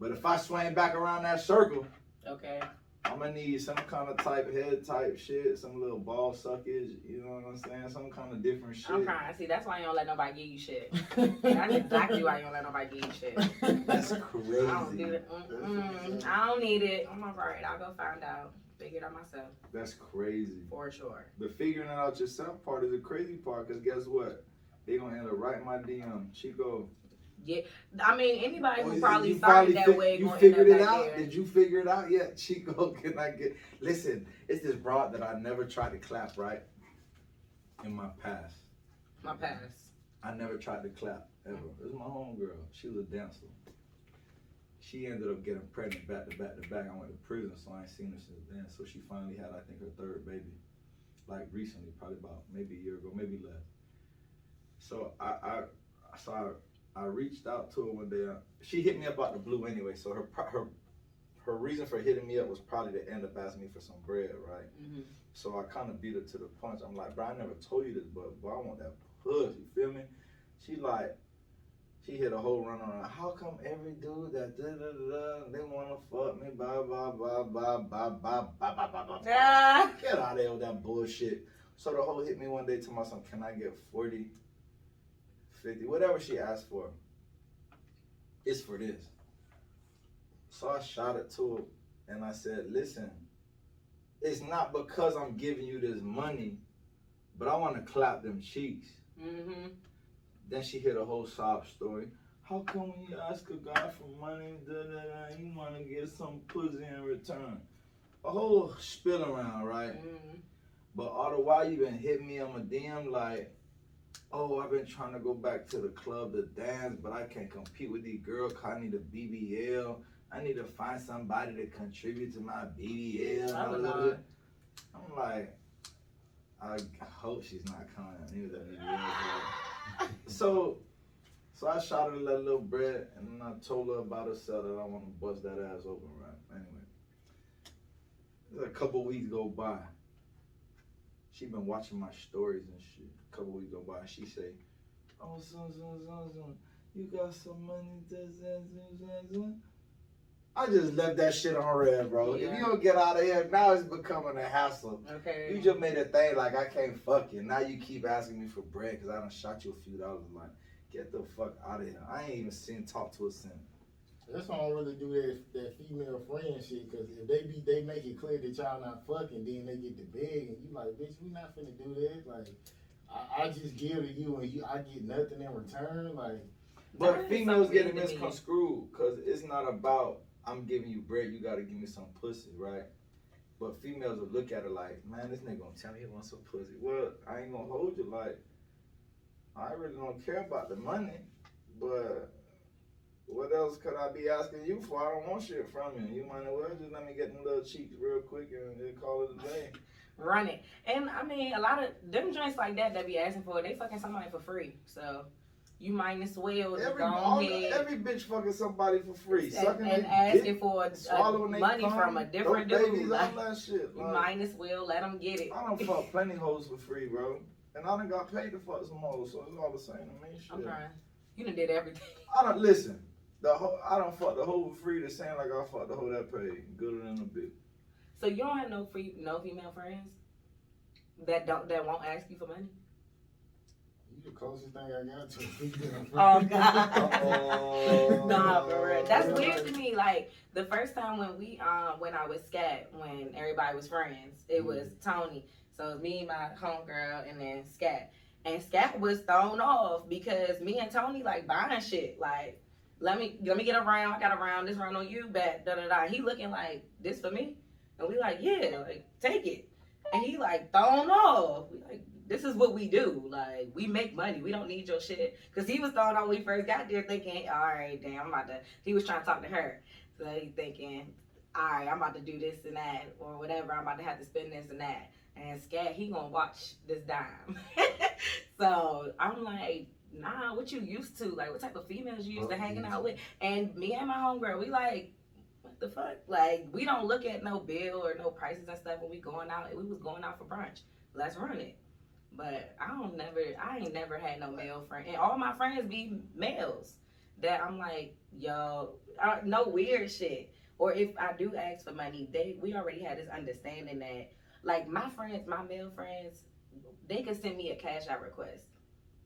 But if I swing back around that circle, Okay. I'm gonna need some kind of type head type shit, some little ball suckage, you know what I'm saying? Some kind of different shit. I'm crying. See, that's why you don't let nobody give you shit. That's exactly why you don't let nobody give you shit. That's I don't crazy. do it. Mm-mm. I don't need it. I'm alright. I'll go find out. Figure it out myself That's crazy. for sure. The figuring it out yourself part is the crazy part, cause guess what? They gonna end up right in my DM. Chico. I mean, anybody who probably started that fi- way You figured it out? there. Did you figure it out yet? Chico, can I get listen, it's this broad that I never tried to clap, right? In my past. My past. I never tried to clap ever. It was my homegirl. She was a dancer. She ended up getting pregnant back to back to back. I went to prison, so I ain't seen her since then. So she finally had, I think, her third baby, like recently, probably about maybe a year ago, maybe less. So I, I, so I, I reached out to her one day. She hit me up out the blue anyway. So her, her, her reason for hitting me up was probably to end up asking me for some bread, right? hmm So I kind of beat her to the punch. I'm like, bro, I never told you this, but bro, I want that puss. You feel me? She like, she hit a whole run on. How come every dude that da da da they wanna fuck me? Blah blah blah blah blah blah blah blah blah blah. Ah. Get out of there with that bullshit. So the whole hit me one day to my son, can I get 40, 50, whatever she asked for. It's for this. So I shot it to her and I said, listen, it's not because I'm giving you this money, but I want to clap them cheeks. hmm Then she hit a whole sob story. How come when you ask a guy for money, da da da, you want to get some pussy in return? A whole spill around, right? hmm But all the while you been hitting me on my DM like, oh, I've been trying to go back to the club to dance, but I can't compete with these girls I need a BBL. I need to find somebody to contribute to my BBL. Blah, I'm like, I hope she's not coming me with that BBL. so, so I shot her that little bread, and then I told her about herself that I want to bust that ass open, right? Anyway, a couple weeks go by. She been watching my stories and shit. A couple weeks go by, she say, "Oh, son, son, son, son, you got some money?" da, da, da, da, da." I just left that shit on read, bro. If you don't get out of here, now it's becoming a hassle. Okay. You just made a thing like I can't fuck you. Now you keep asking me for bread because I done shot you a few dollars. Like, get the fuck out of here. I ain't even seen talk to a cent. That's why I don't really do that that female friend shit. Cause if they be they make it clear that y'all not fucking, then they get the beg and you like, bitch, we not finna do that. Like, I, I just give to you and you I get nothing in return. Like, But females so getting weird to me. misconstrued because it's not about I'm giving you bread, you gotta give me some pussy, right? But females will look at it like, man, this nigga gonna tell me he wants some pussy. Well, I ain't gonna hold you like, I really don't care about the money, but what else could I be asking you for? I don't want shit from you. You might as well just let me get them little cheeks real quick and then call it a day. Run it. And I mean, a lot of them joints like that that be asking for they fucking somebody for free. So you might as well Every, go all, ahead every bitch fucking somebody for free. and, Sucking and asking dick, for swallowing their money from a different dude. Like, all that shit. you like- might as well let them get it. I don't fuck plenty hoes for free, bro. And I done got paid to fuck some hoes, so it's all the same to me. Shit. I'm trying. You done did everything. I don't listen. The hoe, I don't fuck the whole for free. The sound like I fuck the whole that paid. Gooder than a bitch. So you don't have no free, no female friends that don't that won't ask you for money. you the closest thing I got to a female Oh. God. Oh. nah, for real. That's weird to me. Like the first time when we um when I was scat when everybody was friends, it was Tony. So it was me, my homegirl, and then Scat. And Scat was thrown off because me and Tony like buying shit. Like, let me let me get around. I got around. This round on you. back da da da. He looking like this for me, and we like yeah, like take it. And he like thrown off. We like this is what we do. Like we make money. We don't need your shit. Cause he was thrown off when we first got there, thinking, all right, damn, I'm about to. He was trying to talk to her, so he thinking, all right, I'm about to do this and that or whatever. I'm about to have to spend this and that. And Scat, he gonna watch this dime. so I'm like, nah, what you used to? Like, what type of females you used to hanging out with? And me and my homegirl, we like, what the fuck? Like, we don't look at no bill or no prices and stuff when we going out. We was going out for brunch. Let's run it. But I don't never, I ain't never had no male friend, and all my friends be males. That I'm like, yo, uh, no weird shit. Or if I do ask for money, they we already had this understanding that, like my friends, my male friends, they could send me a cash out request,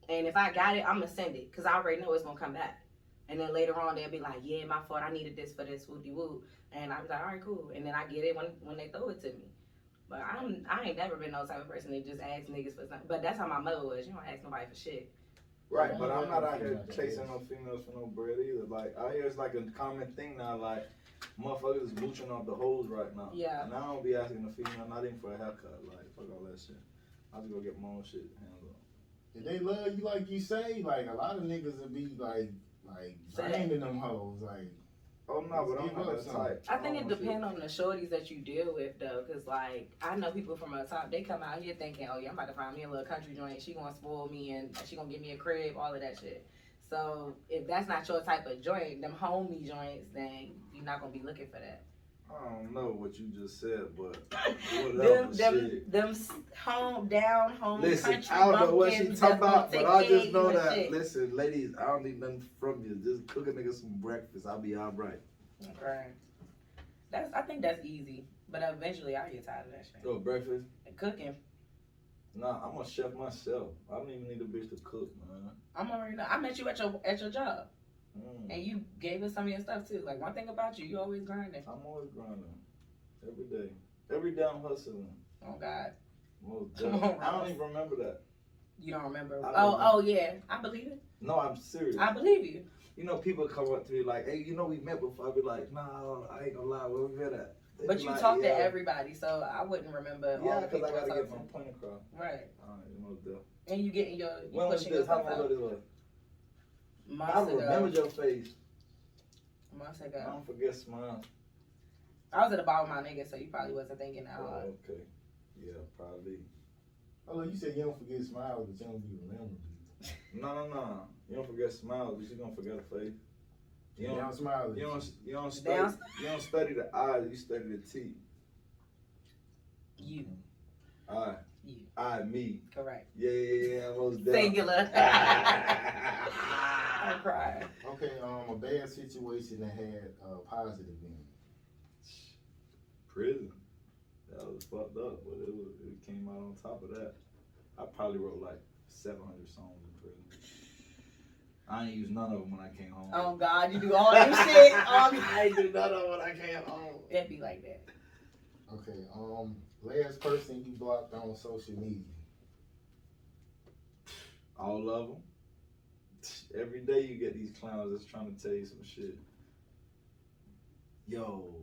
and if I got it, I'm gonna send it because I already know it's gonna come back. And then later on, they'll be like, yeah, my fault, I needed this for this woody woo, and I'm like, all right, cool. And then I get it when when they throw it to me. But I'm I ain't never been no type of person that just ask niggas for something. But that's how my mother was. You don't ask nobody for shit. Right, but I'm not out here chasing no females for no bread either. Like I hear it's like a common thing now. Like motherfuckers is mooching off the hoes right now. Yeah. And I don't be asking the female not even for a haircut. Like fuck all that shit. I just go get my own shit handled. If they love you like you say, like a lot of niggas will be like like Say. draining them hoes. Like Oh no, but I'm Give not up that something. type. I think it depends on the shorties that you deal with though, cause like I know people from the top, they come out here thinking, oh yeah, I'm about to find me a little country joint. She gonna spoil me and she gonna give me a crib, all of that shit. So if that's not your type of joint, them homie joints, then you're not gonna be looking for that. I don't know what you just said, but them, whatever them, them home down home Listen, country I don't know what she talking about, but I just know that. shit. Listen, ladies, I don't need nothing from you. Just cook a nigga some breakfast. I'll be all right. Okay. That's I think that's easy, but eventually I get tired of that shit. Yo, breakfast. And cooking, Nah, I'm a chef myself. I don't even need a bitch to cook, man. I'm already. I met you at your at your job. Mm. And you gave us some of your stuff too. Like one thing about you, you always grinding. I'm always grinding. Every day. Every day I'm hustling. Oh God, Most Come on, I don't even remember that. you don't remember? Oh, don't oh yeah, I believe it. No, I'm serious. I believe you. you know, people come up to me like, hey, you know, we met before. I be like, nah, I ain't gonna lie, where we met at? They But you like, talk yeah. to everybody, so I wouldn't remember. all Yeah, because I gotta get my point across. Right, Alright, you know, definitely. and you getting your you When was pushing your this? How long ago this was? I Months uh, ago. remember your face. Months uh, I ago. don't forget smile. I was at the bar with my nigga, so you probably wasn't thinking that Oh, hard. okay. Yeah, probably. oh, you said you don't forget smiles, but you don't be remembering. No, no, no. You don't forget smiles, but you don't forget a face. You You don't, don't smile. you you. don't, you don't study, Down- you don't study the eyes, you study the teeth. You I, You. I, me. correct. Yeah, yeah, yeah, most definitely. Singular. I'm crying. Okay, um, a bad situation that had a positive in. Prison. That was fucked up, but it was, it came out on top of that. I probably wrote like 700 songs in prison. I ain't use none of them when I came home. Oh God, you do all this shit. Oh, I ain't do none of it when I came home. It'd be like that. Okay, um, last person you blocked on social media. All of them. Every day you get these clowns that's trying to tell you some shit. Yo,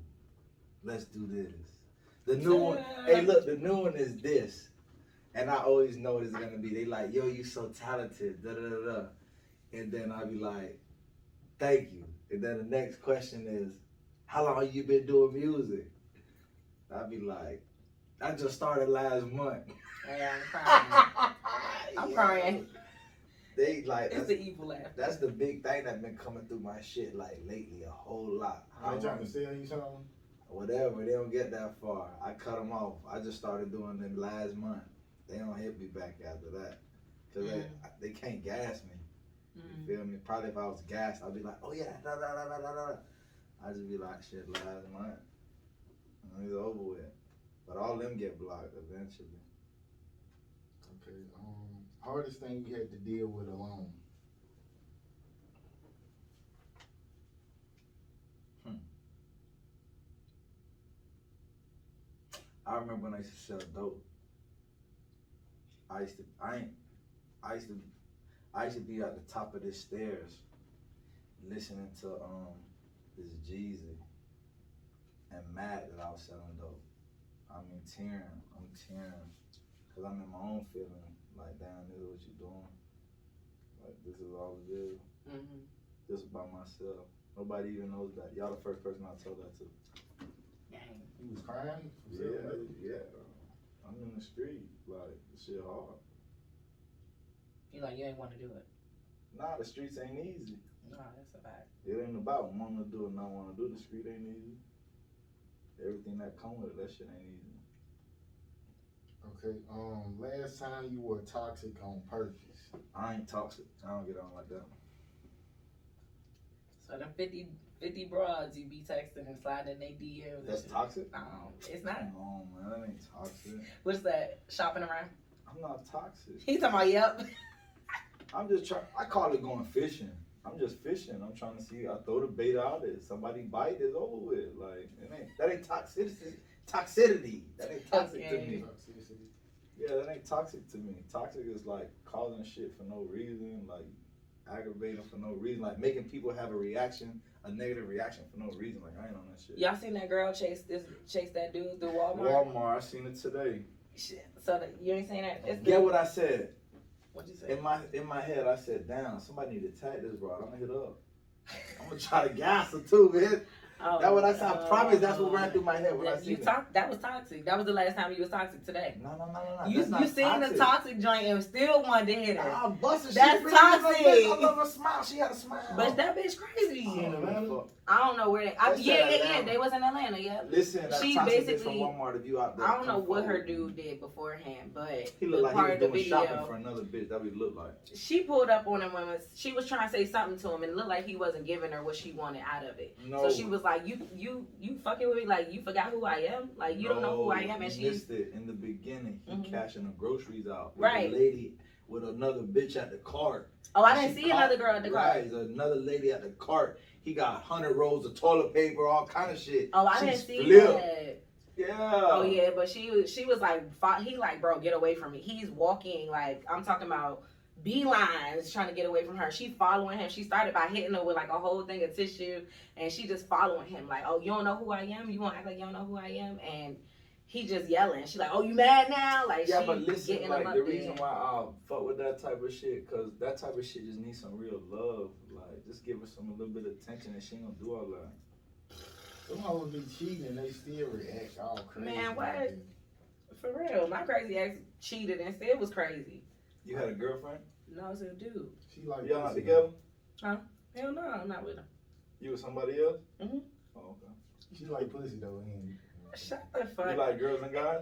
let's do this. The new one, hey, look, the new one is this, and I always know what it's gonna be. They like, yo, you so talented, da da da da, and then I be like, thank you. And then the next question is, how long you been doing music? I be like, I just started last month. Yeah, I'm crying. I'm Yeah. crying. They like It's that's, the evil laugh. that's the big thing that's been coming through my shit like lately a whole lot. I How trying to sell you something. whatever. They don't get that far. I cut them off. I just started doing them last month. They don't hit me back after that because Mm. they, they can't gas me. You Mm. feel me? Probably if I was gassed, I'd be like, oh yeah, da da da da da da. I just be like, shit, last month. And it's over with. But all them get blocked eventually. Okay, um, hardest thing you had to deal with alone. I remember when I used to sell dope. I used to, I ain't, I used to, I used to be at the top of the stairs, listening to um this Jeezy, and mad that I was selling dope. I mean tearing, I'm tearing, cause I'm in my own feeling. Like, damn, this is what you're doing. Like, this is all it is. Mhm. Just by myself. Nobody even knows that. Y'all the first person I told that to. Dang. You was crying. from Yeah, selling dope? Yeah. I'm in the street. Like, this shit hard. You like you ain't want to do it. Nah, the streets ain't easy. Nah, that's a fact. It ain't about wanting to do it, not want to do. The street ain't easy. Everything that come with it, that shit ain't easy. Okay, um, last time you were toxic on purpose. I ain't toxic. I don't get on like that. So them 50, 50 broads you be texting and sliding in they DMs. That's toxic? No, it's not. No, man, that ain't toxic. What's that? Shopping around? I'm not toxic. He's talking about yep. I'm just trying. I call it going fishing. I'm just fishing. I'm trying to see. I throw the bait out there. Somebody bite, it's over with. Like it ain't that ain't toxicity. Toxicity. That ain't toxic to me. Toxicity. Yeah, that ain't toxic to me. Toxic is like causing shit for no reason, like aggravating for no reason, like making people have a reaction, a negative reaction for no reason. Like I ain't on that shit. Y'all seen that girl chase this chase that dude through Walmart? Walmart, I seen it today. Shit. So that, you ain't saying that? It's Get what I said. What'd you say? In my in my head, I said, "Damn, somebody need to tag this rod. I'm gonna hit up. I'm gonna try to gas her too, man." Oh, That what I said. I oh, promise that's what oh. ran through my head when I That, you seen it. talk, that was toxic. That was the last time you was toxic today. No, no, no, no, no. You you seen toxic. the toxic joint and still wanted to hit her. Nah, I'm busting. That's she really was toxic. like this. I love her smile. She had a smile. But that bitch crazy. She in I don't know where they. I, That's yeah, at yeah, yeah. They was in Atlanta. Yeah. Listen, that She toxic basically- from Walmart. If you out there, I don't know come what her dude did beforehand, but He looked like he was the doing shopping for another bitch. That would look like. she pulled up on him when she was trying to say something to him, and it looked like he wasn't giving her what she wanted out of it. No. So she was like, "You, you, you fucking with me? Like you forgot who I am? Like you don't know who I am?" And she, missed it in the beginning. He Mhm. cashing the groceries out. With Right. A lady with another bitch at the cart. oh, I didn't She see caught- another girl at the car. Right, there's another lady at the cart. He got hundred rolls of toilet paper, all kind of shit. Oh, I She didn't see that. Yeah. Oh yeah, but she was she was like he like bro get away from me. He's walking like I'm talking about beelines trying to get away from her. She following him. She started by hitting her with like a whole thing of tissue, and she just following him like oh you don't know who I am. You want to act like you don't know who I am, and he just yelling. She like oh you mad now? Like Yeah, she but listen, getting like the there. reason why I fuck with that type of shit, cause that type of shit just needs some real love. Like, just give her some a little bit of attention, and she ain't gonna do all that. Some hoes be cheating and they still react all crazy. Man, what? For real, my crazy ex cheated and still was crazy. You had a girlfriend? No, it's a dude. She like Y'all not pussy. together? Hell no, I'm not with him. You with somebody else? Mhm. Oh, okay. She like pussy though. And, Shut the fuck. You like girls and guys?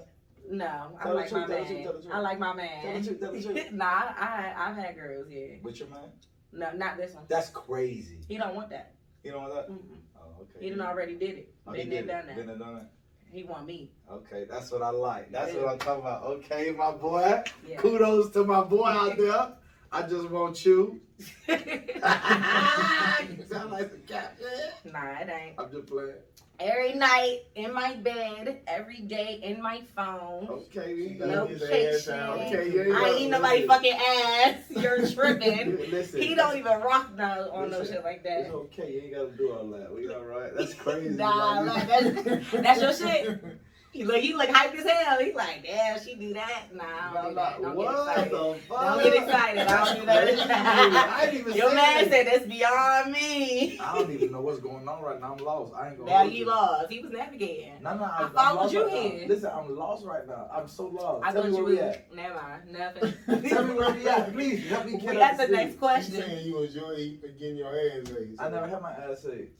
No, I Tell the like truth, my truth, man. truth. I like my Tell man. the truth, tell the truth. nah, I I've had girls, yeah. With your man? No, not this one. That's crazy. He don't want that. You know what that? Mm-mm. Oh, okay. He done already did it. Oh, he Been did there, it. done that. Been there, done that. He want me. Okay, that's what I like. That's Yeah. what I'm talking about. Okay, my boy. Yeah. Kudos to my boy out there. I just want you. you sound like the captain. nah, it ain't. I'm just playing. Every night in my bed, every day in my phone. Okay, you No got his ass out. Okay, you ain't I ain't eat nobody fucking ass. You're tripping. Listen, he don't even rock no on no shit like that. It's okay. You ain't gotta do all that. We all right. That's crazy. Nah, like, that's, that's your shit. He look, he look hyped as hell. He's like, damn, she do that. Nah, I don't do that. Don't what get excited. the fuck? Don't get excited. I don't do that. I ain't even Your man that. said that's beyond me. I don't even know what's going on right now. I'm lost. I ain't gonna. Now hold you lost. He was navigating. No, no, I I'm, I'm followed you right now. here. Listen, I'm lost right now. I'm so lost. I Tell thought me you where we at. Never mind. Nothing. Tell me where we at, please. Help me We get got up the to next You question. saying you enjoy getting your ass ate? I never had my ass ate.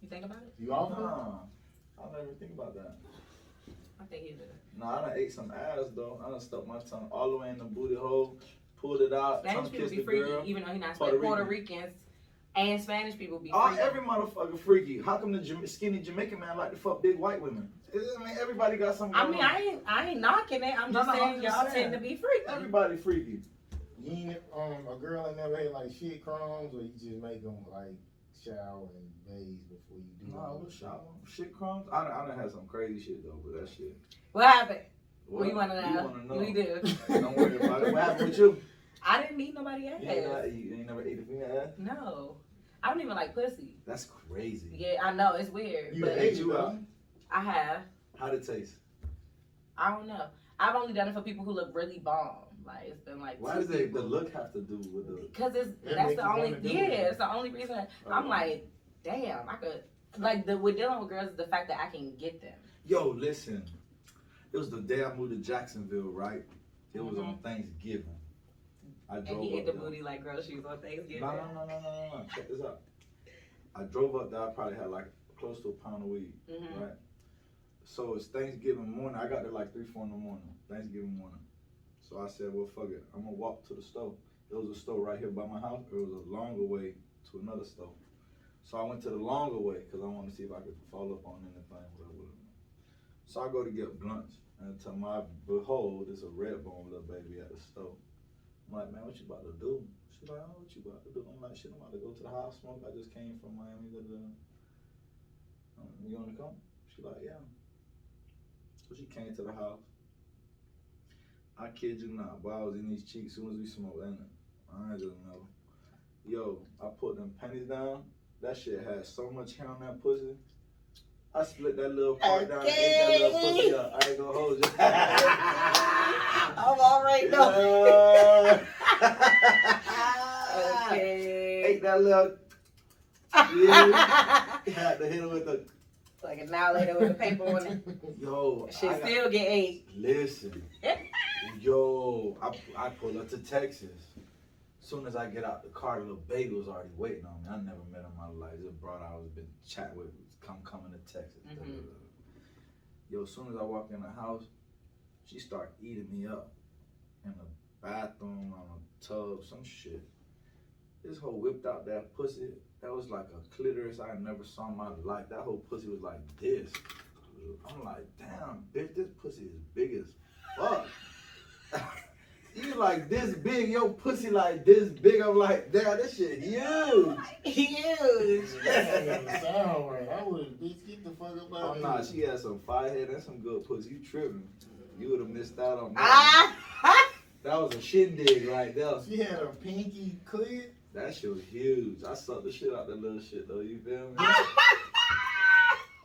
You think about it? You off her? No, I never think about that. I think you do. No, I done ate some ass though. I done stuck my tongue all the way in the booty hole, pulled it out, Spanish people kissed be the freaky, girl. even though he not Puerto Puerto, Puerto Ricans and Spanish people be Oh, freaky. every motherfucker freaky. How come the Jama- skinny Jamaican man like to fuck big white women? I mean, everybody got something. I mean, on. I ain't, I ain't knocking it. I'm No, just no, I'm saying just y'all saying. tend to be freaky. Everybody freaky. You ain't um a girl ain't never had like shit crumbs, or you just make them like shower and bathe before you do. No, all what that shower? Shit crumbs? I done, I done had some crazy shit though, but that shit. What happened? What? we want to You know. wanna know? We do. Don't worry about it. What happened with you? I didn't eat nobody ass. You ain't, never, you ain't never ate a female ass? No, I don't even like pussy. That's crazy. Yeah, I know it's weird, You but ate you it, out. I have. How'd it taste? I don't know. I've only done it for people who look really bomb. Like it's been like Why does it, the look have to do with the? Because it's That that's the only wanna yeah, it. it's the only reason I'm Uh, like, damn, I could like the with dealing with girls is the fact that I can get them. Yo, listen. It was the day I moved to Jacksonville, right? It was on Thanksgiving. I And drove he ate the there. booty like girl shoes on Thanksgiving. No, no, no, no, no, no, no. Check this out. I drove up there. I probably had like close to a pound of weed, hmm right? So it's Thanksgiving morning. I got there like three, four in the morning. Thanksgiving morning. So I said, well, fuck it. I'm gonna walk to the store. There was a store right here by my house. It was a longer way to another store. So I went to the longer way because I wanted to see if I could follow up on anything, whatever. So I go to get blunts, and to my behold, there's a red bone little baby at the store. I'm like, man, what you about to do? She's like, oh, what you about to do? I'm like, shit, I'm about to go to the house smoke. I just came from Miami. Um, you wanna come? She's like, yeah. So she came to the house. I kid you not, boy, I was in these cheeks soon as we smoked, ain't it? I just know. Yo, I put them pennies down. That shit had so much hair on that pussy. I split that little part down and ate that little pussy up. I ain't gonna hold you. I'm already Yeah. Okay. Ate that little. Yeah. Had to hit him with the. like an hour later with the paper on it. Yo, Shit I got- still get ate. Listen, yo, I, I pull up to Texas. As soon as I get out the car, the little was already waiting on me. I never met him in my life. This broad I was been chatting with, come coming to Texas. Mhm. Yo, as soon as I walk in the house, she start eating me up in the bathroom on a tub, some shit. This hoe whipped out that pussy. That was like a clitoris I never saw in my life. That whole pussy was like this. I'm like, damn, bitch, this pussy is big as fuck. you like this big, your pussy like this big. I'm like, damn, this shit huge. Huge. That sound right. I would bitch get the fuck up out Oh of nah, she had some fire head and some good pussy. You tripping. You would have missed out on that. Ah! That was a shindig right there. She had a pinky clit. That shit was huge. I sucked the shit out that little shit though, you feel me?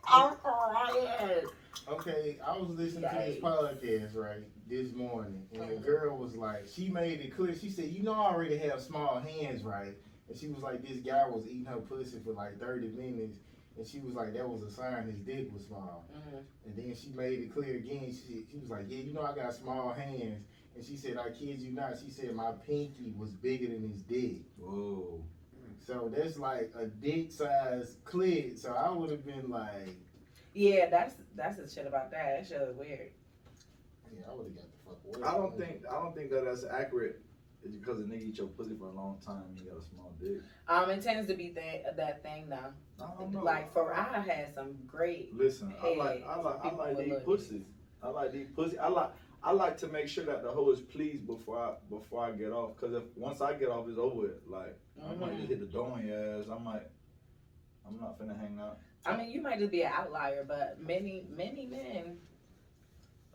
I'm crying. Okay, I was listening to this podcast right this morning, and the girl was like, she made it clear. She said, "You know, I already have small hands, right?" And she was like, "This guy was eating her pussy for like thirty minutes." And she was like, that was a sign his dick was small. Mhm. And then she made it clear again. She, she was like, yeah, you know I got small hands. And she said, I kid you not. She said my pinky was bigger than his dick. Whoa. So that's like a dick size clit. So I would have been like, Yeah, that's that's the shit about that. That shit is weird. yeah, I would have got the fuck away. I don't think I don't think that that's accurate It's because a nigga eat your pussy for a long time. He got a small dick. Um, it tends to be that that thing though. I don't know. Like for I had some great. Listen, I like I like I like with these little pussies. I like these pussy. I like I like to make sure that the hoe is pleased before I before I get off. Cause if once I get off, it's over with. Like I might just hit the door on your ass. I might. I'm not finna hang out. I mean, you might just be an outlier, but many many men,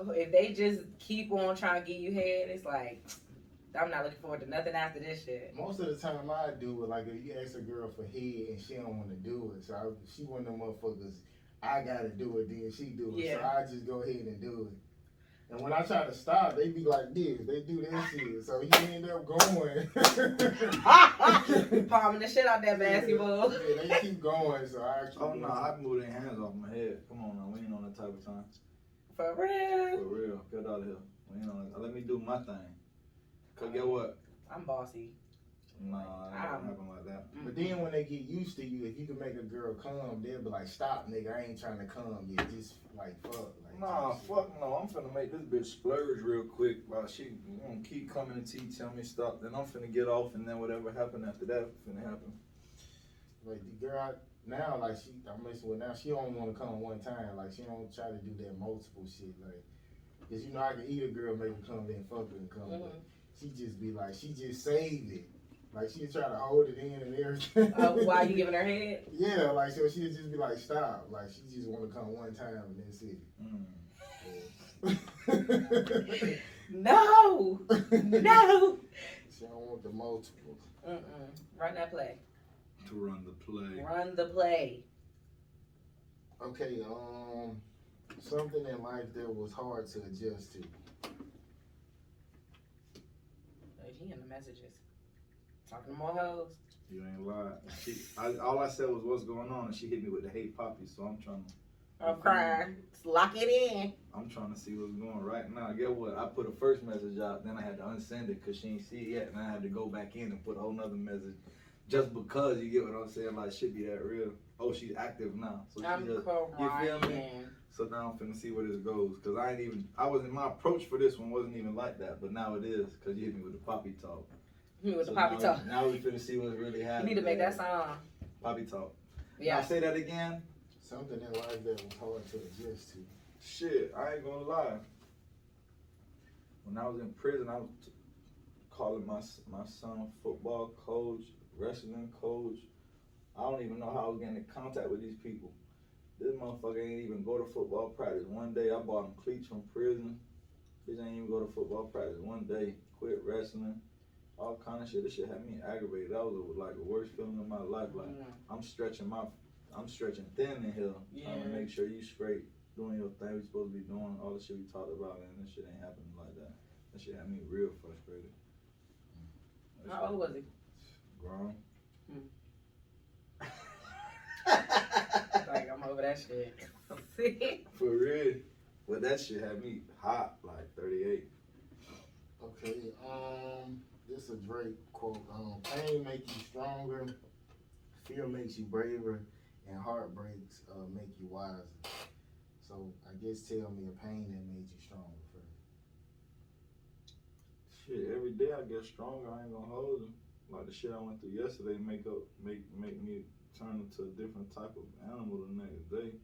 oh, if they just keep on trying to get you head, it's like I'm not looking forward to nothing after this shit. Most of the time I do it, like if you ask a girl for head and she don't want to do it, so I, she one of them motherfuckers, I gotta do it, then she do it. So Yeah. I just go ahead and do it. And when I try to stop, they be like this, they do that shit. So he end up going. Palming the shit out that basketball. Yeah, they keep going, so I keep Oh going. no, I move their hands off my head. Come on now, we ain't on that type of time. For real. For real, get out of here. We ain't on. That. Let me do my thing. Cause get what? I'm bossy. Nah, it ain't Um, gonna like that. But then when they get used to you, if you can make a girl come, they'll be like, "Stop, nigga, I ain't trying to come yet. Just like fuck." Like, Nah, type fuck no. I'm finna make this bitch splurge real quick while she gonna keep coming to tea, tell me stop. Then I'm finna get off, and then whatever happen after that finna happen. Like the girl I- now, like she, I'm messing with now. She don't want to come one time. Like she don't try to do that multiple shit. Like, cause you know I can eat a girl, make her come, then fuck her and come. But Mhm. she just be like, she just saved it. Like she try to hold it in and everything. Uh, while you giving her head? yeah, like so she'll just be like, stop. Like she just want to come one time and then see. Mm. No, no. She don't want the multiple. Mm-mm. Run that play. To run the play. Run the play. Okay, um, something in life that was hard to adjust to. Oh, He in the messages. Talking to more hoes. You ain't lie. She, I, all I said was what's going on, and she hit me with the hate poppy. So I'm trying to, I'm crying. Just lock it in. I'm trying to see what's going right now. Get what? I put a first message out, then I had to unsend it because she ain't see it yet, and I had to go back in and put a whole nother message. Just because you get what I'm saying, like shit be that real. Oh, she's active now, so she I'm just. crying. feel me? So now I'm finna see where this goes, cause I ain't even. I wasn't. My approach for this one wasn't even like that, but now it is, cause you hit me with the poppy talk. Me with So the poppy now, talk. Now we finna see what's really You happening. need to make that song. Poppy talk. Now Yeah. say that again. Something in life that was hard to adjust to. Shit, I ain't gonna lie. When I was in prison, I was t- calling my my son football coach, wrestling coach. I don't even know how I was getting in contact with these people. This motherfucker ain't even go to football practice. One day I bought him cleats from prison. Bitch ain't even go to football practice. One day, quit wrestling. All kind of shit. This shit had me aggravated. That was like the worst feeling of my life. Like Mm. I'm stretching my, I'm stretching thin in here, trying to Yeah. make sure you straight, doing your thing we supposed to be doing, all the shit we talked about, and this shit ain't happening like that. That shit had me real frustrated. That How old was he? shit Grown. Like, I'm over that shit. For real. But that shit had me hot, like 38. Okay, um, this is a Drake quote. Um, pain make you stronger, fear makes you braver, and heartbreaks uh, make you wiser. So I guess tell me a pain that made you stronger first. Shit, every day I get stronger. I ain't gonna hold them. Like the shit I went through yesterday, make up, make make me turn into a different type of animal the next day.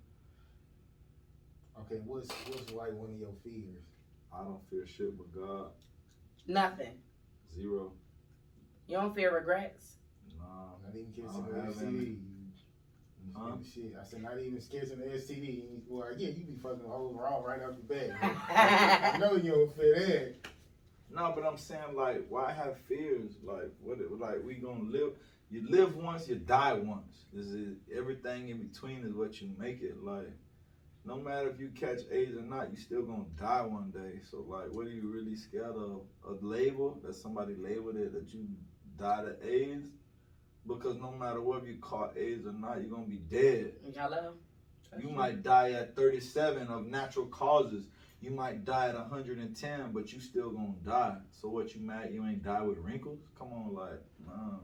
Okay, what's what's like one of your fears? I don't fear shit but God. Nothing. Zero. You don't fear regrets? No. Not even I catching don't the have STD. any. You- you Huh? Shit, I said not even catching the STD. Well, yeah, you be fucking hoes raw right off the bat. I know you don't fear that. No, but I'm saying like, why have fears? Like, what? Like we gonna live? You live once, you die once. This is everything in between is what you make it. Like, no matter if you catch AIDS or not, you still gonna die one day. So like, what are you really scared of? A label that somebody labeled it that you died of AIDS? Because no matter whether you caught AIDS or not, you're gonna be dead. Hello? You might die at 37 of natural causes. You might die at 110, but you still gonna die. So what you mad you ain't die with wrinkles? Come on, like, nah.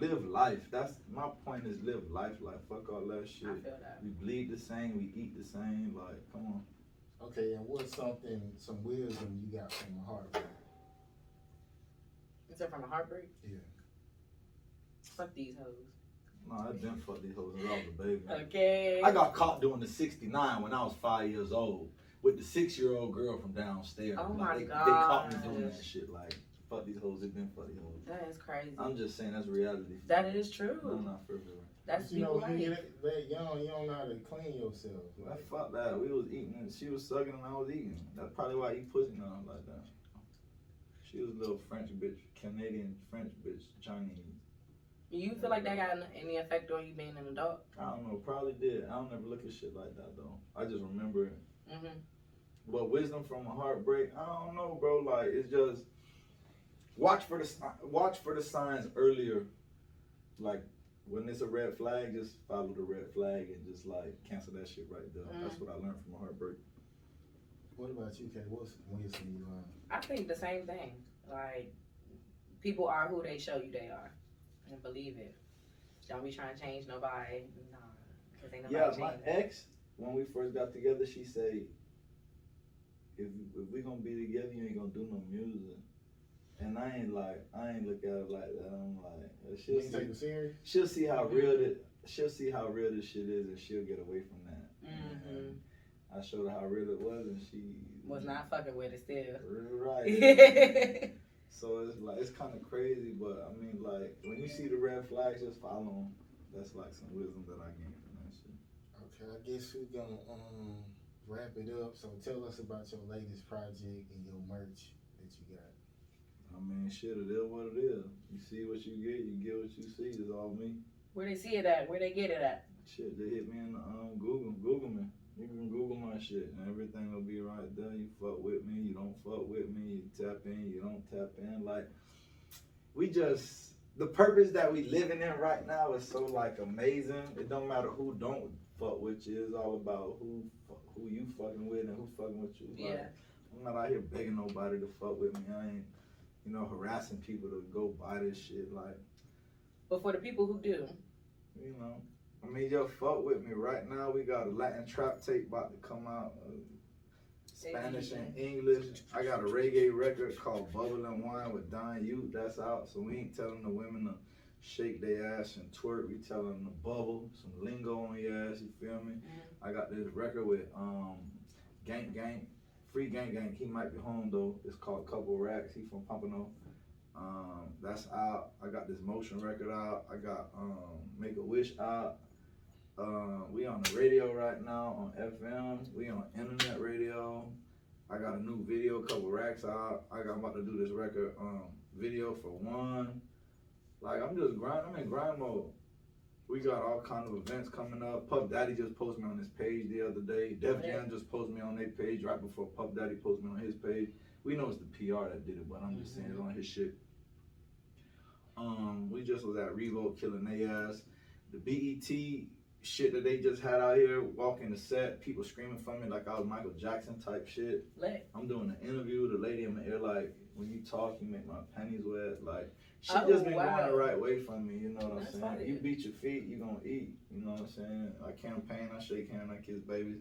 Live life. That's my point is live life. Like fuck all that I shit. feel that. We bleed the same, we eat the same. Like, come on. Okay, and what's something, some wisdom you got from a heartbreak? Is it from a heartbreak? Yeah. Fuck these hoes. No, I been fucked these hoes since I was a baby. Okay. I got caught doing the 69 when I was five years old with the six year old girl from downstairs. Oh Like, my they, they caught me doing gosh. that shit. Like, fuck these hoes, it been fuck these hoes. That is crazy. I'm just saying that's reality. that is true. No, not for real. That's you know, people when you life. get that young, you don't know how to clean yourself. I Like, fuck that. We was eating and she was sucking and I was eating. That's probably why I eat pussy now like that. She was a little French bitch, Canadian French bitch, Chinese. You feel like that got any effect on you being an adult? I don't know, probably did. I don't ever look at shit like that though. I just remember it. Mm-hmm. But wisdom from a heartbreak, I don't know, bro. Like it's just watch for the watch for the signs earlier. Like when it's a red flag, just follow the red flag and just like cancel that shit right there. That's mm. what I learned from a heartbreak. what about you, Kay? What's wisdom you see learned? I think the same thing. Like, people are who they show you they are. And believe it. Don't be trying to change nobody. Nah. Because ain't Yeah, my changing. ex, when we first got together, she said, "If if we gonna be together, you ain't gonna do no music." And I ain't like, I ain't look at it like that. I'm like, uh, she'll ain't take see, it serious? she'll see how real it, she'll see how real this shit is, and she'll get away from that. Mhm. I showed her how real it was, and she Was not fucking with it still. right. so it's like it's kind of crazy, but I mean, like when you see the red flags, just follow them. That's like some wisdom that I gained from that shit. Okay, I guess we're gonna um wrap it up. So tell us about your latest project and your merch that you got. I mean, shit, it is what it is. You see what you get, you get what you see. It's all me. Where they see it at? Where they get it at? Shit, they hit me in the, um, Google, Google me. You can Google my shit, and everything will be right there. You fuck with me, you don't fuck with me. You tap in, you don't tap in. Like, we just the purpose that we living in right now is so like amazing. It don't matter who don't fuck with you. It's all about who who you fucking with and who fucking with you. Like, Yeah. I'm not out here begging nobody to fuck with me. I ain't, you know, harassing people to go buy this shit. Like, But for the people who do, you know, I mean, yo, fuck with me. Right now, we got a Latin trap tape about to come out. Uh, Spanish and English. I got a reggae record called Bubble and Wine with Don Yute. That's out. So we ain't telling the women to shake their ass and twerk. We telling them to bubble, some lingo on your ass. You feel me? I got this record with um, Gang Gang, Free Gang Gang. He might be home though. It's called Couple Racks. He from Pompano. Um, that's out. I got this motion record out. I got um, Make a Wish out. Um, we on the radio right now on FM. We on internet radio. I got a new video, couple racks out. I got I'm about to do this record um, video for one. Like I'm just grind. I'm in grind mode. We got all kind of events coming up. Puff Daddy just posted me on his page the other day. Def Jam just posted me on their page right before Puff Daddy posted me on his page. We know it's the PR that did it, but I'm just saying it's on his shit. Um, we just was at Revo killing ass. The BET shit that they just had out here, walking the set, people screaming for me like I was Michael Jackson type shit. lit. I'm doing an interview. The lady in my ear like, when you talk, you make my panties wet. Like, she Oh, just been wow. going the right way for me. You know what That's I'm saying? fire. You beat your feet, you gonna eat. You know what I'm saying? I campaign, I shake hands, I kiss babies.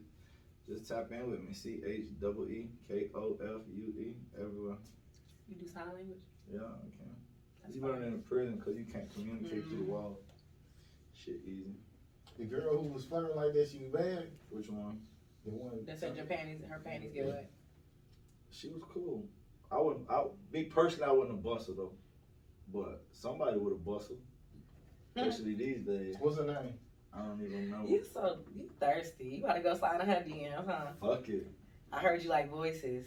Just tap in with me. C H double E K O F U E everywhere. You do sign language? Yeah, I can. That's You fine. learn in the prison because you can't communicate through Mm. the wall. Shit easy. The girl who was flirting like that, she was bad. Which one? The one. That said your panties, her panties get wet. She was cool. I wouldn't. I me personally, I wouldn't have busted her, but somebody would have busted. Especially these days. What's her name? I don't even know. You so you thirsty. You gotta go slide in her DM, huh? Fuck it. I heard you like voices.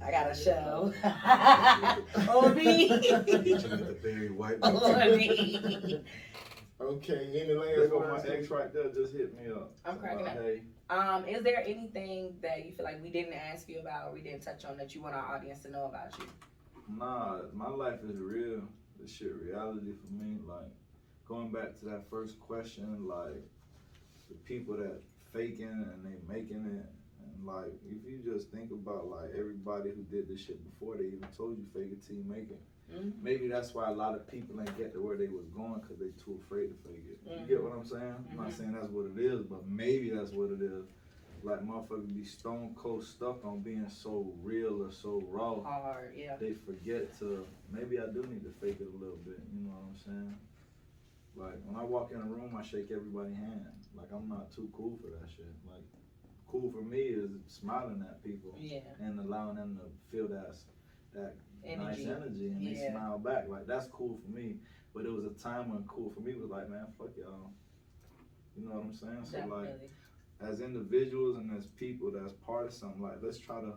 I got a Yeah. show. On me. the Barry White. On me. Okay, any There last go my words? ex right there. Just hit me up. I'm cracking About, up. Hey, Um, is there anything that you feel like we didn't ask you about or we didn't touch on that you want our audience to know about you? nah, my life is real. This shit reality for me. Like going back to that first question, like the people that faking and they making it. And like, if you just think about like everybody who did this shit before, they even told you fake it till you make it. Mhm. Maybe that's why a lot of people ain't get to where they was going because they too afraid to fake it. You get what I'm saying? I'm not Mhm. saying that's what it is, but maybe that's what it is. Like motherfuckers be stone cold stuck on being so real or so raw. Hard, yeah. They forget to maybe I do need to fake it a little bit. You know what I'm saying? Like when I walk in a room, I shake everybody's hand. Like I'm not too cool for that shit. Like cool for me is smiling at people Yeah. and allowing them to feel that that nice Energy. energy and they smile back. Like that's cool for me. But it was a time when cool for me was like, man, fuck y'all. You know what I'm saying? So like Definitely. As individuals and as people that's part of something, like let's try to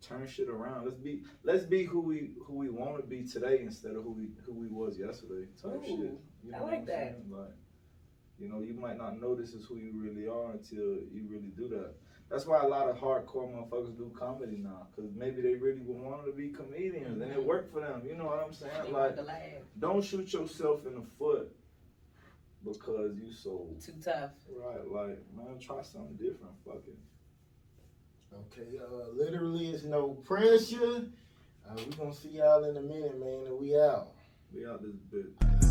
turn shit around. Let's be let's be who we who we want to be today instead of who we who we was yesterday. Type Ooh, shit. You know I like that. saying? Like, you know, you might not know this is who you really are until you really do that. That's why a lot of hardcore motherfuckers do comedy now, cause maybe they really wanted to be comedians and it Mhm. worked for them. You know what I'm saying? They Like, want don't shoot yourself in the foot because you so Too tough. right. Like, man, try something different. Fuck it. Okay, uh, literally, it's no pressure. Uh, we gonna see y'all in a minute, man, and we out. We out this bitch.